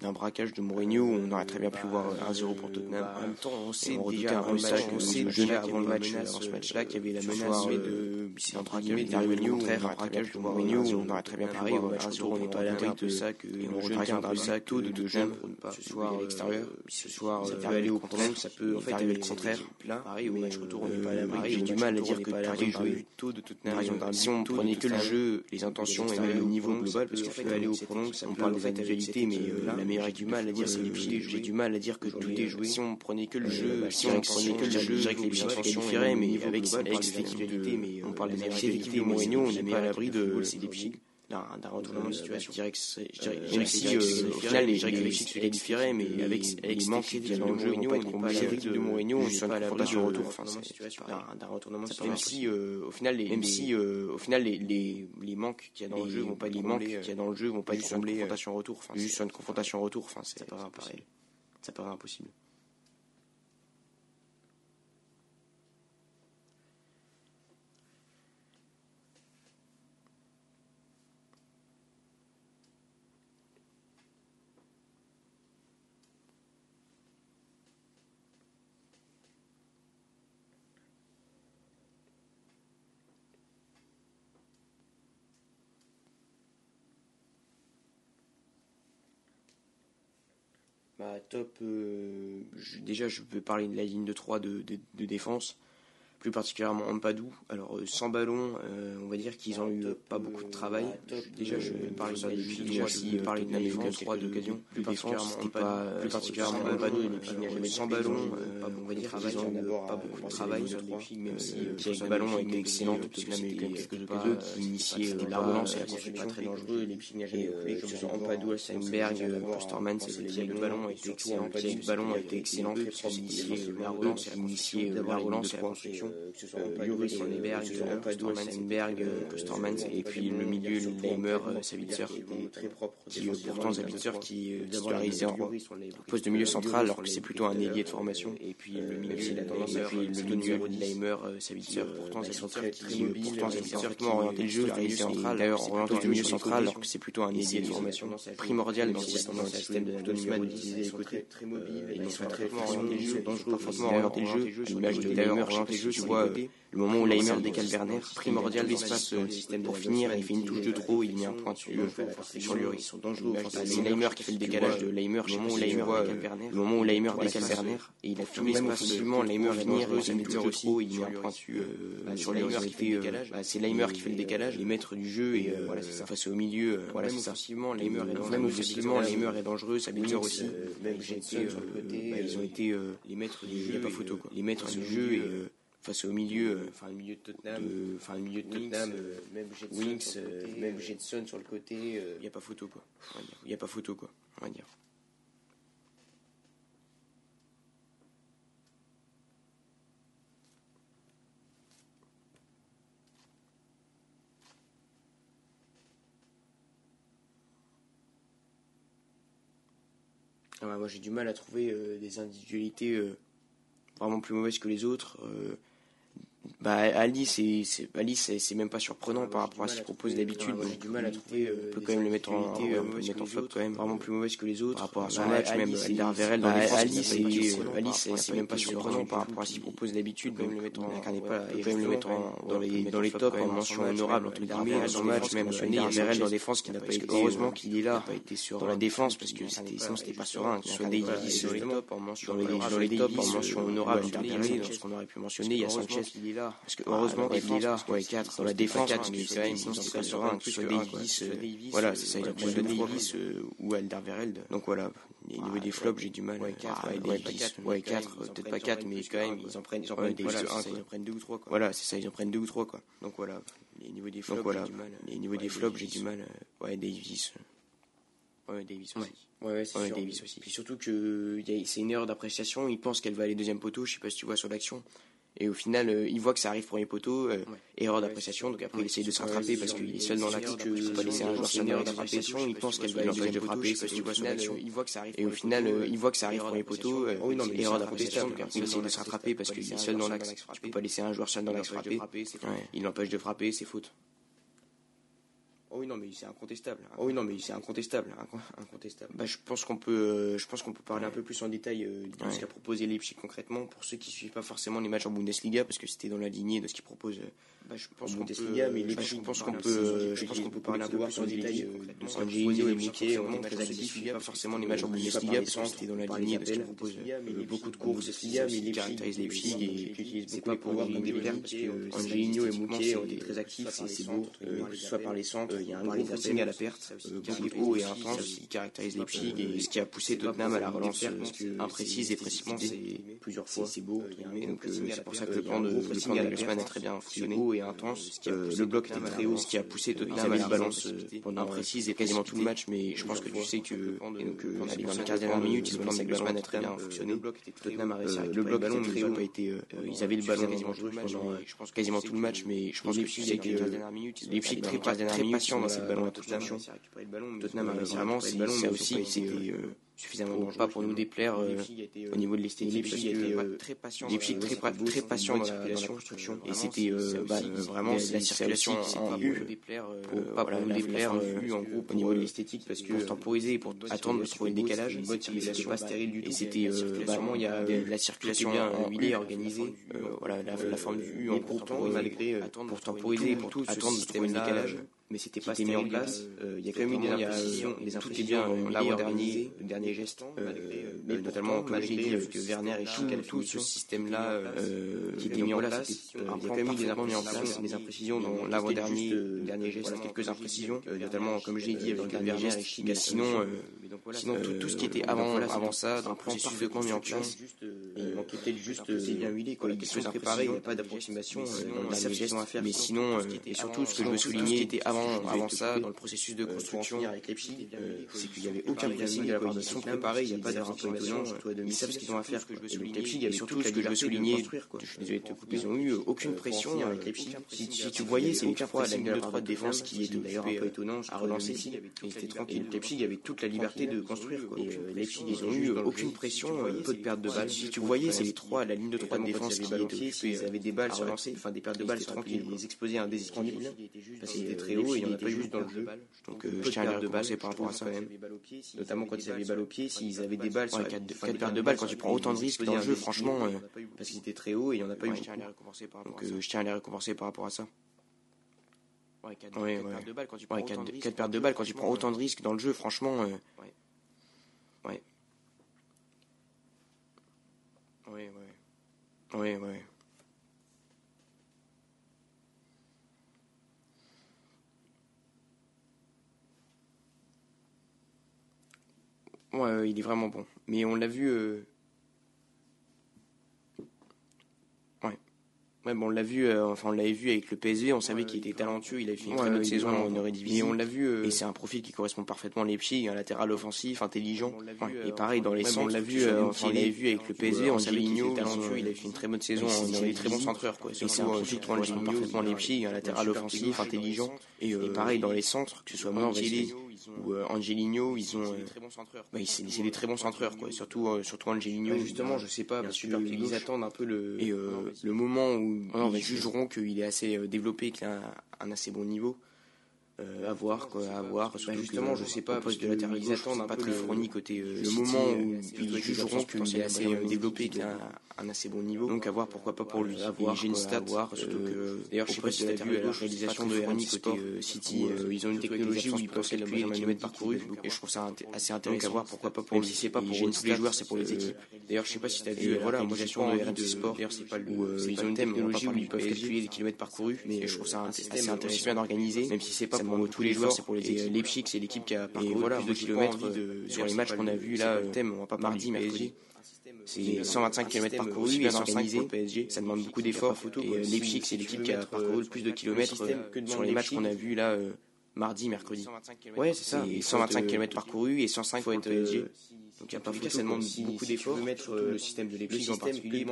Speaker 2: d'un braquage de Mourinho, où on aurait très bien pu voir euh, 1-0 pour Tottenham.
Speaker 3: Bah,
Speaker 2: en même temps, on sait déjà avant le match, on sait déjà avant le match, avant ce match-là, qu'il y avait la menace de,
Speaker 3: euh,
Speaker 2: c'est
Speaker 3: un
Speaker 2: braquage de
Speaker 3: Mourinho,
Speaker 2: un braquage de Mourinho,
Speaker 3: où
Speaker 2: on aurait très bien pu voir 1-0, on est à l'abri de ça, que on
Speaker 3: regarde
Speaker 2: un ça,
Speaker 3: tôt de deux
Speaker 2: jeunes, euh,
Speaker 3: ce soir
Speaker 2: à l'extérieur, ce soir,
Speaker 3: ça peut aller au contraire,
Speaker 2: ça peut,
Speaker 3: en fait,
Speaker 2: aller le contraire. Pareil, au match retour, on n'est pas à l'abri, j'ai du mal à dire que Paris
Speaker 3: jouait
Speaker 2: bah tôt de Tottenham. Si on prenait que le jeu, les intentions et même le niveau global, parce qu'il fallait aller au prolong, on parle des mais euh, la meilleure du mal à dire J'ai du mal à dire que tout est joué. Si on prenait que le jeu, si on prenait que le jeu, je dirais que l'équipe se qualifierait, mais avec cette équipe, on parle euh, des Mourinho, on n'est pas à l'abri de.
Speaker 3: C'est des
Speaker 2: d'un retournement de
Speaker 3: euh,
Speaker 2: bah,
Speaker 3: situation.
Speaker 2: Je
Speaker 3: si euh, au final les
Speaker 2: Mexique se qualifierait, mais avec
Speaker 3: il
Speaker 2: manque
Speaker 3: dans le jeu, on
Speaker 2: n'est de Mourinho, on n'est pas à
Speaker 3: retour.
Speaker 2: D'un retournement de situation. Même si euh, au final les manques qu'il y a dans le jeu vont pas
Speaker 3: les manques qu'il a dans le jeu vont pas
Speaker 2: juste une confrontation retour. Retour. C'est.
Speaker 3: Ça paraît impossible.
Speaker 2: Bah, top, euh, je, déjà je peux parler de la ligne de 3 de, de, de défense plus particulièrement en Padoue. Alors euh, sans ballon, euh, on va dire qu'ils ont eu
Speaker 3: euh,
Speaker 2: pas beaucoup de travail. Déjà, je parle de ça
Speaker 3: depuis
Speaker 2: déjà si parler de la défense, trois d'occasion, plus particulièrement
Speaker 3: en
Speaker 2: Padoue
Speaker 3: sans ballon, on va dire qu'ils ont pas beaucoup de travail.
Speaker 2: Même si
Speaker 3: le
Speaker 2: ballon a été excellent, parce que
Speaker 3: c'était
Speaker 2: quelques occasions qui initiaient la relance et la construction
Speaker 3: très dangereux.
Speaker 2: Et en Padoue, à Steinberg, Posterman, le ballon a été excellent, le ballon a été excellent, parce que c'était la relance et la construction Yuri Sonnenberg, Steinberg, Stormans, et puis le milieu, Leimer, Savitzer, qui pourtant Savitzer qui est titularisé en poste de milieu central alors que c'est plutôt un ailier de formation. Et puis le milieu, le milieu Leimer, Savitzer, pourtant Savitzer qui pourtant directement orienté le jeu, central, d'ailleurs orienté le milieu central alors que c'est plutôt un ailier de formation primordial dans le système de Donovan. Très mobile, il est très orienté le jeu, parfaitement orienté le jeu, l'image de Leimer orienté le jeu, tu vois le moment où Leimer décale Werner, primordial l'espace pour finir, il fait une touche de trop, il met un point sur Lloris. C'est Leimer qui fait le décalage de Leimer, le moment où Leimer le moment où Leimer décale Werner, et il a tout l'espace absolument, Leimer finir, ça met toujours trop, il met un point sur Leimer qui fait, c'est Leimer qui fait le décalage, les maîtres du jeu et face au milieu, voilà c'est ça. Leimer même offensivement, Leimer est dangereux, Sabitzer aussi. Même ils ont été les maîtres du jeu, il n'y a pas photo quoi. Les maîtres du jeu et face au milieu, enfin le milieu de Tottenham, enfin le milieu de Tottenham, même Wings, même Jetson sur le côté, il n'y a pas photo quoi. Il n'y a pas photo quoi, on va dire. Ah bah, moi j'ai du mal à trouver euh, des individualités euh, vraiment plus mauvaises que les autres. Euh, bah, Ali, c'est, c'est, Ali, c'est, c'est même pas surprenant par rapport à ce qu'il propose d'habitude. J'ai du mal à trouver. On peut quand même le mettre en, euh, mettre en flop quand même, vraiment plus mauvaise que les autres. Par rapport à son match, même Alder Verel dans les Ali, c'est, même pas surprenant par rapport à ce qu'il propose d'habitude. Même le mettre en, quand même le mettre dans les, dans les tops en mention honorable entre guillemets son match, même dans défense qui n'a pas été. Heureusement qu'il est là, dans la défense parce que c'était, sinon c'était pas serein. Que ce soit Davis dans les tops en mention, dans les tops en mention honorable entre guillemets, dans ce qu'on aurait pu mentionner, il y a Sanchez qui est là. Parce que heureusement qu'il est là, ouais, 4 dans la défense, 4, mais quand même, sinon c'était pas serein, que ce soit Davis, voilà, c'est ça, il a pris le Davis ou Alderweireld. Donc voilà, au niveau des flops, j'ai du mal. Ouais, 4, ouais, 4, peut-être pas 4, mais quand même, ils en prennent, ils en prennent, voilà, ça, ils en prennent 2 ou 3, quoi. Voilà, c'est ça, ils en prennent 2 ou 3, quoi. Donc voilà, au niveau des flops, j'ai du mal. Au niveau des flops, j'ai du mal. Ouais, Davis. Ouais, Davis aussi. Ouais, ouais, c'est ouais, Davis aussi. Puis surtout que c'est une erreur d'appréciation. Il pense qu'elle va aller deuxième poteau. Je sais pas si tu vois sur l'action. Et au final, euh, il voit que ça arrive premier poteau, euh, erreur d'appréciation. Donc après, il essaye de se rattraper parce qu'il est seul dans l'axe. Il ne peut pas laisser un joueur seul erreur d'appréciation. Il pense qu'elle va l'empêche de frapper. Et au final, il voit que ça arrive premier poteau, erreur d'appréciation. Donc après, il essaye de se rattraper parce qu'il est seul dans l'axe. Tu peux pas laisser un joueur seul dans l'axe frapper. Il l'empêche de frapper, c'est faute. Oh oui non mais c'est incontestable. Oh oui non mais c'est incontestable, incontestable. Bah, je pense qu'on peut, euh, je pense qu'on peut parler un peu plus en détail euh, de ouais. ce qu'a proposé Leipzig concrètement pour ceux qui suivent pas forcément les matchs en Bundesliga parce que c'était dans la lignée de ce qu'il propose. Bah, je pense qu'on peut, bah, je pense qu'on peut, je pense qu'on peut parler un peu plus en détail de proposé et Mickey, vraiment très actif. Pas forcément les matchs en Bundesliga parce que c'était dans la lignée de ce qu'il propose. Beaucoup de courses qui caractérisent Leipzig et c'est pas pour voir des pères parce que et Mouquet ont été très actifs, c'est beau, que ce soit par les centres, il y a un gros pressing à la perte, beaucoup haut et intense qui caractérise Leipzig et ce qui a poussé Tottenham à la relance imprécise et précisément c'est plusieurs fois c'est beau donc c'est pour ça que le plan de Nagelsmann a très bien fonctionné et intense le bloc était très haut ce qui a poussé Tottenham à la balance pendant imprécise et quasiment tout le match mais je pense que tu sais que donc les 15 dernières minutes le plan de Nagelsmann a très bien fonctionné. Tottenham a réussi à le bloc était très haut. été ils avaient le ballon quasiment tout le match je pense quasiment tout le match mais je pense que tu sais que Leipzig très patient dans cette ballon à Tottenham. Tottenam a réussi vraiment, c'est ça aussi, c'était suffisamment pour, pas pour nous déplaire euh, au niveau de l'esthétique parce que très patient Leipzig très, très patient dans la, dans la construction. Et c'était euh, bah, vraiment la circulation en U pour pas pour nous déplaire en groupe au niveau de l'esthétique parce que pour temporiser et pour attendre de trouver le décalage une bonne circulation pas stérile du tout. et c'était vraiment il y a la circulation en U organisée voilà la forme du U en pourtant malgré pour temporiser pour attendre de trouver le décalage mais c'était pas mis en place. Il y a quand même eu des imprécisions, les tout est bien l'avant-dernier, le dernier geste, mais notamment comme j'ai dit avec Werner et Schick, tout ce système-là qui était mis en place. Il y a quand même eu des mis en place, des imprécisions dans l'avant-dernier, dernier geste, quelques imprécisions, notamment comme j'ai dit avec Werner et Schick. Sinon, Sinon, tout, ce qui était avant, avant ça, dans le processus de construction, il manquait juste. C'est bien huilé, quoi. Il est préparé, il n'y a pas d'approximation. Mais sinon, et surtout, ce que je veux souligner, était avant, avant ça, dans le processus de construction, avec Leipzig, c'est qu'il n'y avait aucun pressing de la part de il n'y a pas d'approximation, ils savent ce qu'ils ont à faire. Leipzig avait surtout ce que je veux souligner, je suis désolé de te couper, ils ont eu aucune pression avec Leipzig. Si tu voyais, c'est aucun fois la ligne de 3 de défense qui est d'ailleurs un peu étonnant à relancer ici. Il était tranquille. Leipzig avait toute la liberté de construire. Et Leipzig, ils ont eu aucune pression, peu de pertes de balles. Si tu voyais, c'est les trois, la ligne de 3 de défense qui était ils avaient des balles à relancer, enfin des pertes de balles tranquilles. Ils exposaient un déséquilibre parce qu'ils étaient très et il n'y en a pas eu juste dans le jeu. Donc je tiens à de balles, c'est par rapport à ça quand même. Notamment quand ils avaient balles au pied, s'ils avaient des balles sur 4 pertes de balles, quand tu prends autant de risques dans le jeu, franchement, parce qu'ils étaient très hauts et il n'y en a pas eu. Donc je tiens à les récompenser par rapport à ça. Ouais, 4 ouais, ouais. pertes de balles quand tu prends, ouais, 4, autant, 4 pertes de balles quand tu prends autant de risques dans le jeu, franchement. Euh... Ouais. Ouais. Ouais, ouais. Ouais, ouais. Ouais, il est vraiment bon. Mais on l'a vu. Euh... Ouais, bon, on l'a vu, euh, enfin on l'avait vu avec le PSV, on savait qu'il était talentueux, il avait fait une très bonne saison en on l'a vu, euh, et c'est un profil qui correspond parfaitement à Leipzig, un latéral offensif, intelligent. et pareil dans les centres, on l'a vu, enfin on l'avait vu avec le PSV, on savait qu'il était talentueux, il avait fait une très bonne saison, en est très bon centreur quoi. Et c'est un profil qui correspond parfaitement à Leipzig, un latéral offensif, intelligent. Et pareil dans les centres, que ce soit Montpellier ou euh, Angelino, ils ont. Bah, c'est des très bons centreurs, quoi. Surtout, euh, surtout Angelino. justement, je sais pas, parce qu'ils attendent un peu euh, le moment où ils jugeront qu'il est assez développé, qu'il a un assez bon niveau. Euh, à voir quoi à voir. justement je sais pas parce que ils attendent pas très fourni côté euh, le moment où ils jugeront qu'il est assez développé qu'il a un assez bon niveau donc à voir pourquoi pas pour lui et j'ai une stat que d'ailleurs je sais pas si tu as vu la réalisation de Ernie côté City ils ont une technologie où ils peuvent calculer les kilomètres parcourus. Et je trouve ça assez intéressant à voir pourquoi pas pour lui c'est pas pour tous les joueurs c'est pour les équipes d'ailleurs je sais pas si tu as vu voilà moi j'ai de RMC Sport d'ailleurs c'est pas ils ont une technologie où ils peuvent calculer les kilomètres parcourus mais je trouve ça assez intéressant bien organisé même si c'est pas tous les joueurs, c'est pour les équipes. Leipzig, c'est l'équipe qui a parcouru voilà, plus de kilomètres sur les matchs qu'on a vus là. Thème, on va pas mardi, mercredi. C'est 125 km parcourus, bien organisé. PSG. Ça demande beaucoup d'efforts. Et Leipzig, c'est l'équipe qui a parcouru le plus de kilomètres sur les matchs qu'on a vus là mardi, mercredi. Ouais, c'est ça. Et 125 km parcourus et 105 pour PSG. Donc il n'y a pas photo, ça demande beaucoup d'efforts. mettre le système de Leipzig en particulier,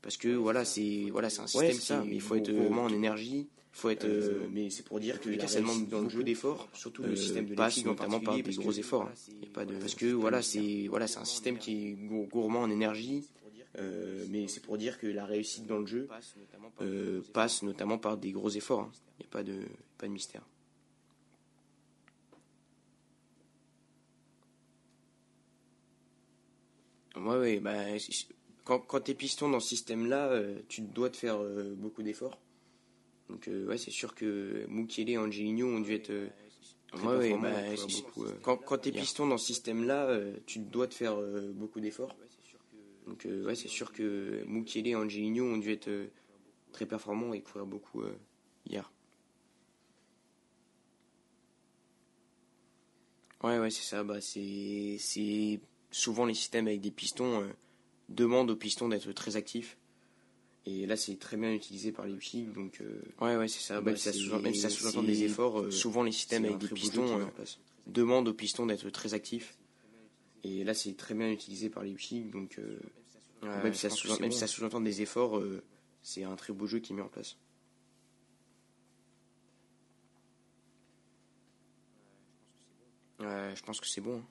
Speaker 2: parce que voilà, c'est voilà, c'est un système ça, mais il faut être vraiment en énergie faut être euh, mais c'est pour dire que les ça demande beaucoup d'efforts surtout le système de passe notamment par des gros efforts hein. pas de parce que voilà c'est voilà c'est un système qui est gourmand en énergie euh, mais c'est pour dire que la réussite dans le jeu euh, passe notamment par des gros efforts il n'y a pas de pas de mystère Ouais, ouais, bah, quand, quand tu es piston dans ce système-là, tu dois te faire beaucoup d'efforts. Donc euh, ouais, c'est sûr que Mukiele et Angelino ont dû être euh, ouais, ouais, bah, beaucoup, euh, quand, quand tu es piston dans ce système-là, tu dois te faire beaucoup d'efforts. Donc ouais, c'est sûr que Mukiele et Angelino ont dû être très performants et courir beaucoup hier. Ouais, ouais, c'est ça. Bah, c'est souvent les systèmes avec des pistons demandent aux pistons d'être très actifs. Et là, c'est très bien utilisé par les Leipzig. Donc, euh, ouais, ouais, c'est ça. Bah, ça même si ça sous-entend des efforts, euh, souvent les systèmes avec des pistons euh, demandent aux pistons d'être très actifs. Et là, c'est très bien utilisé par les Leipzig. Donc, ouais, même, si ça sous si sous-entend des efforts, c'est un très beau jeu qui est mis en place. Ouais, je pense que c'est bon. Hein.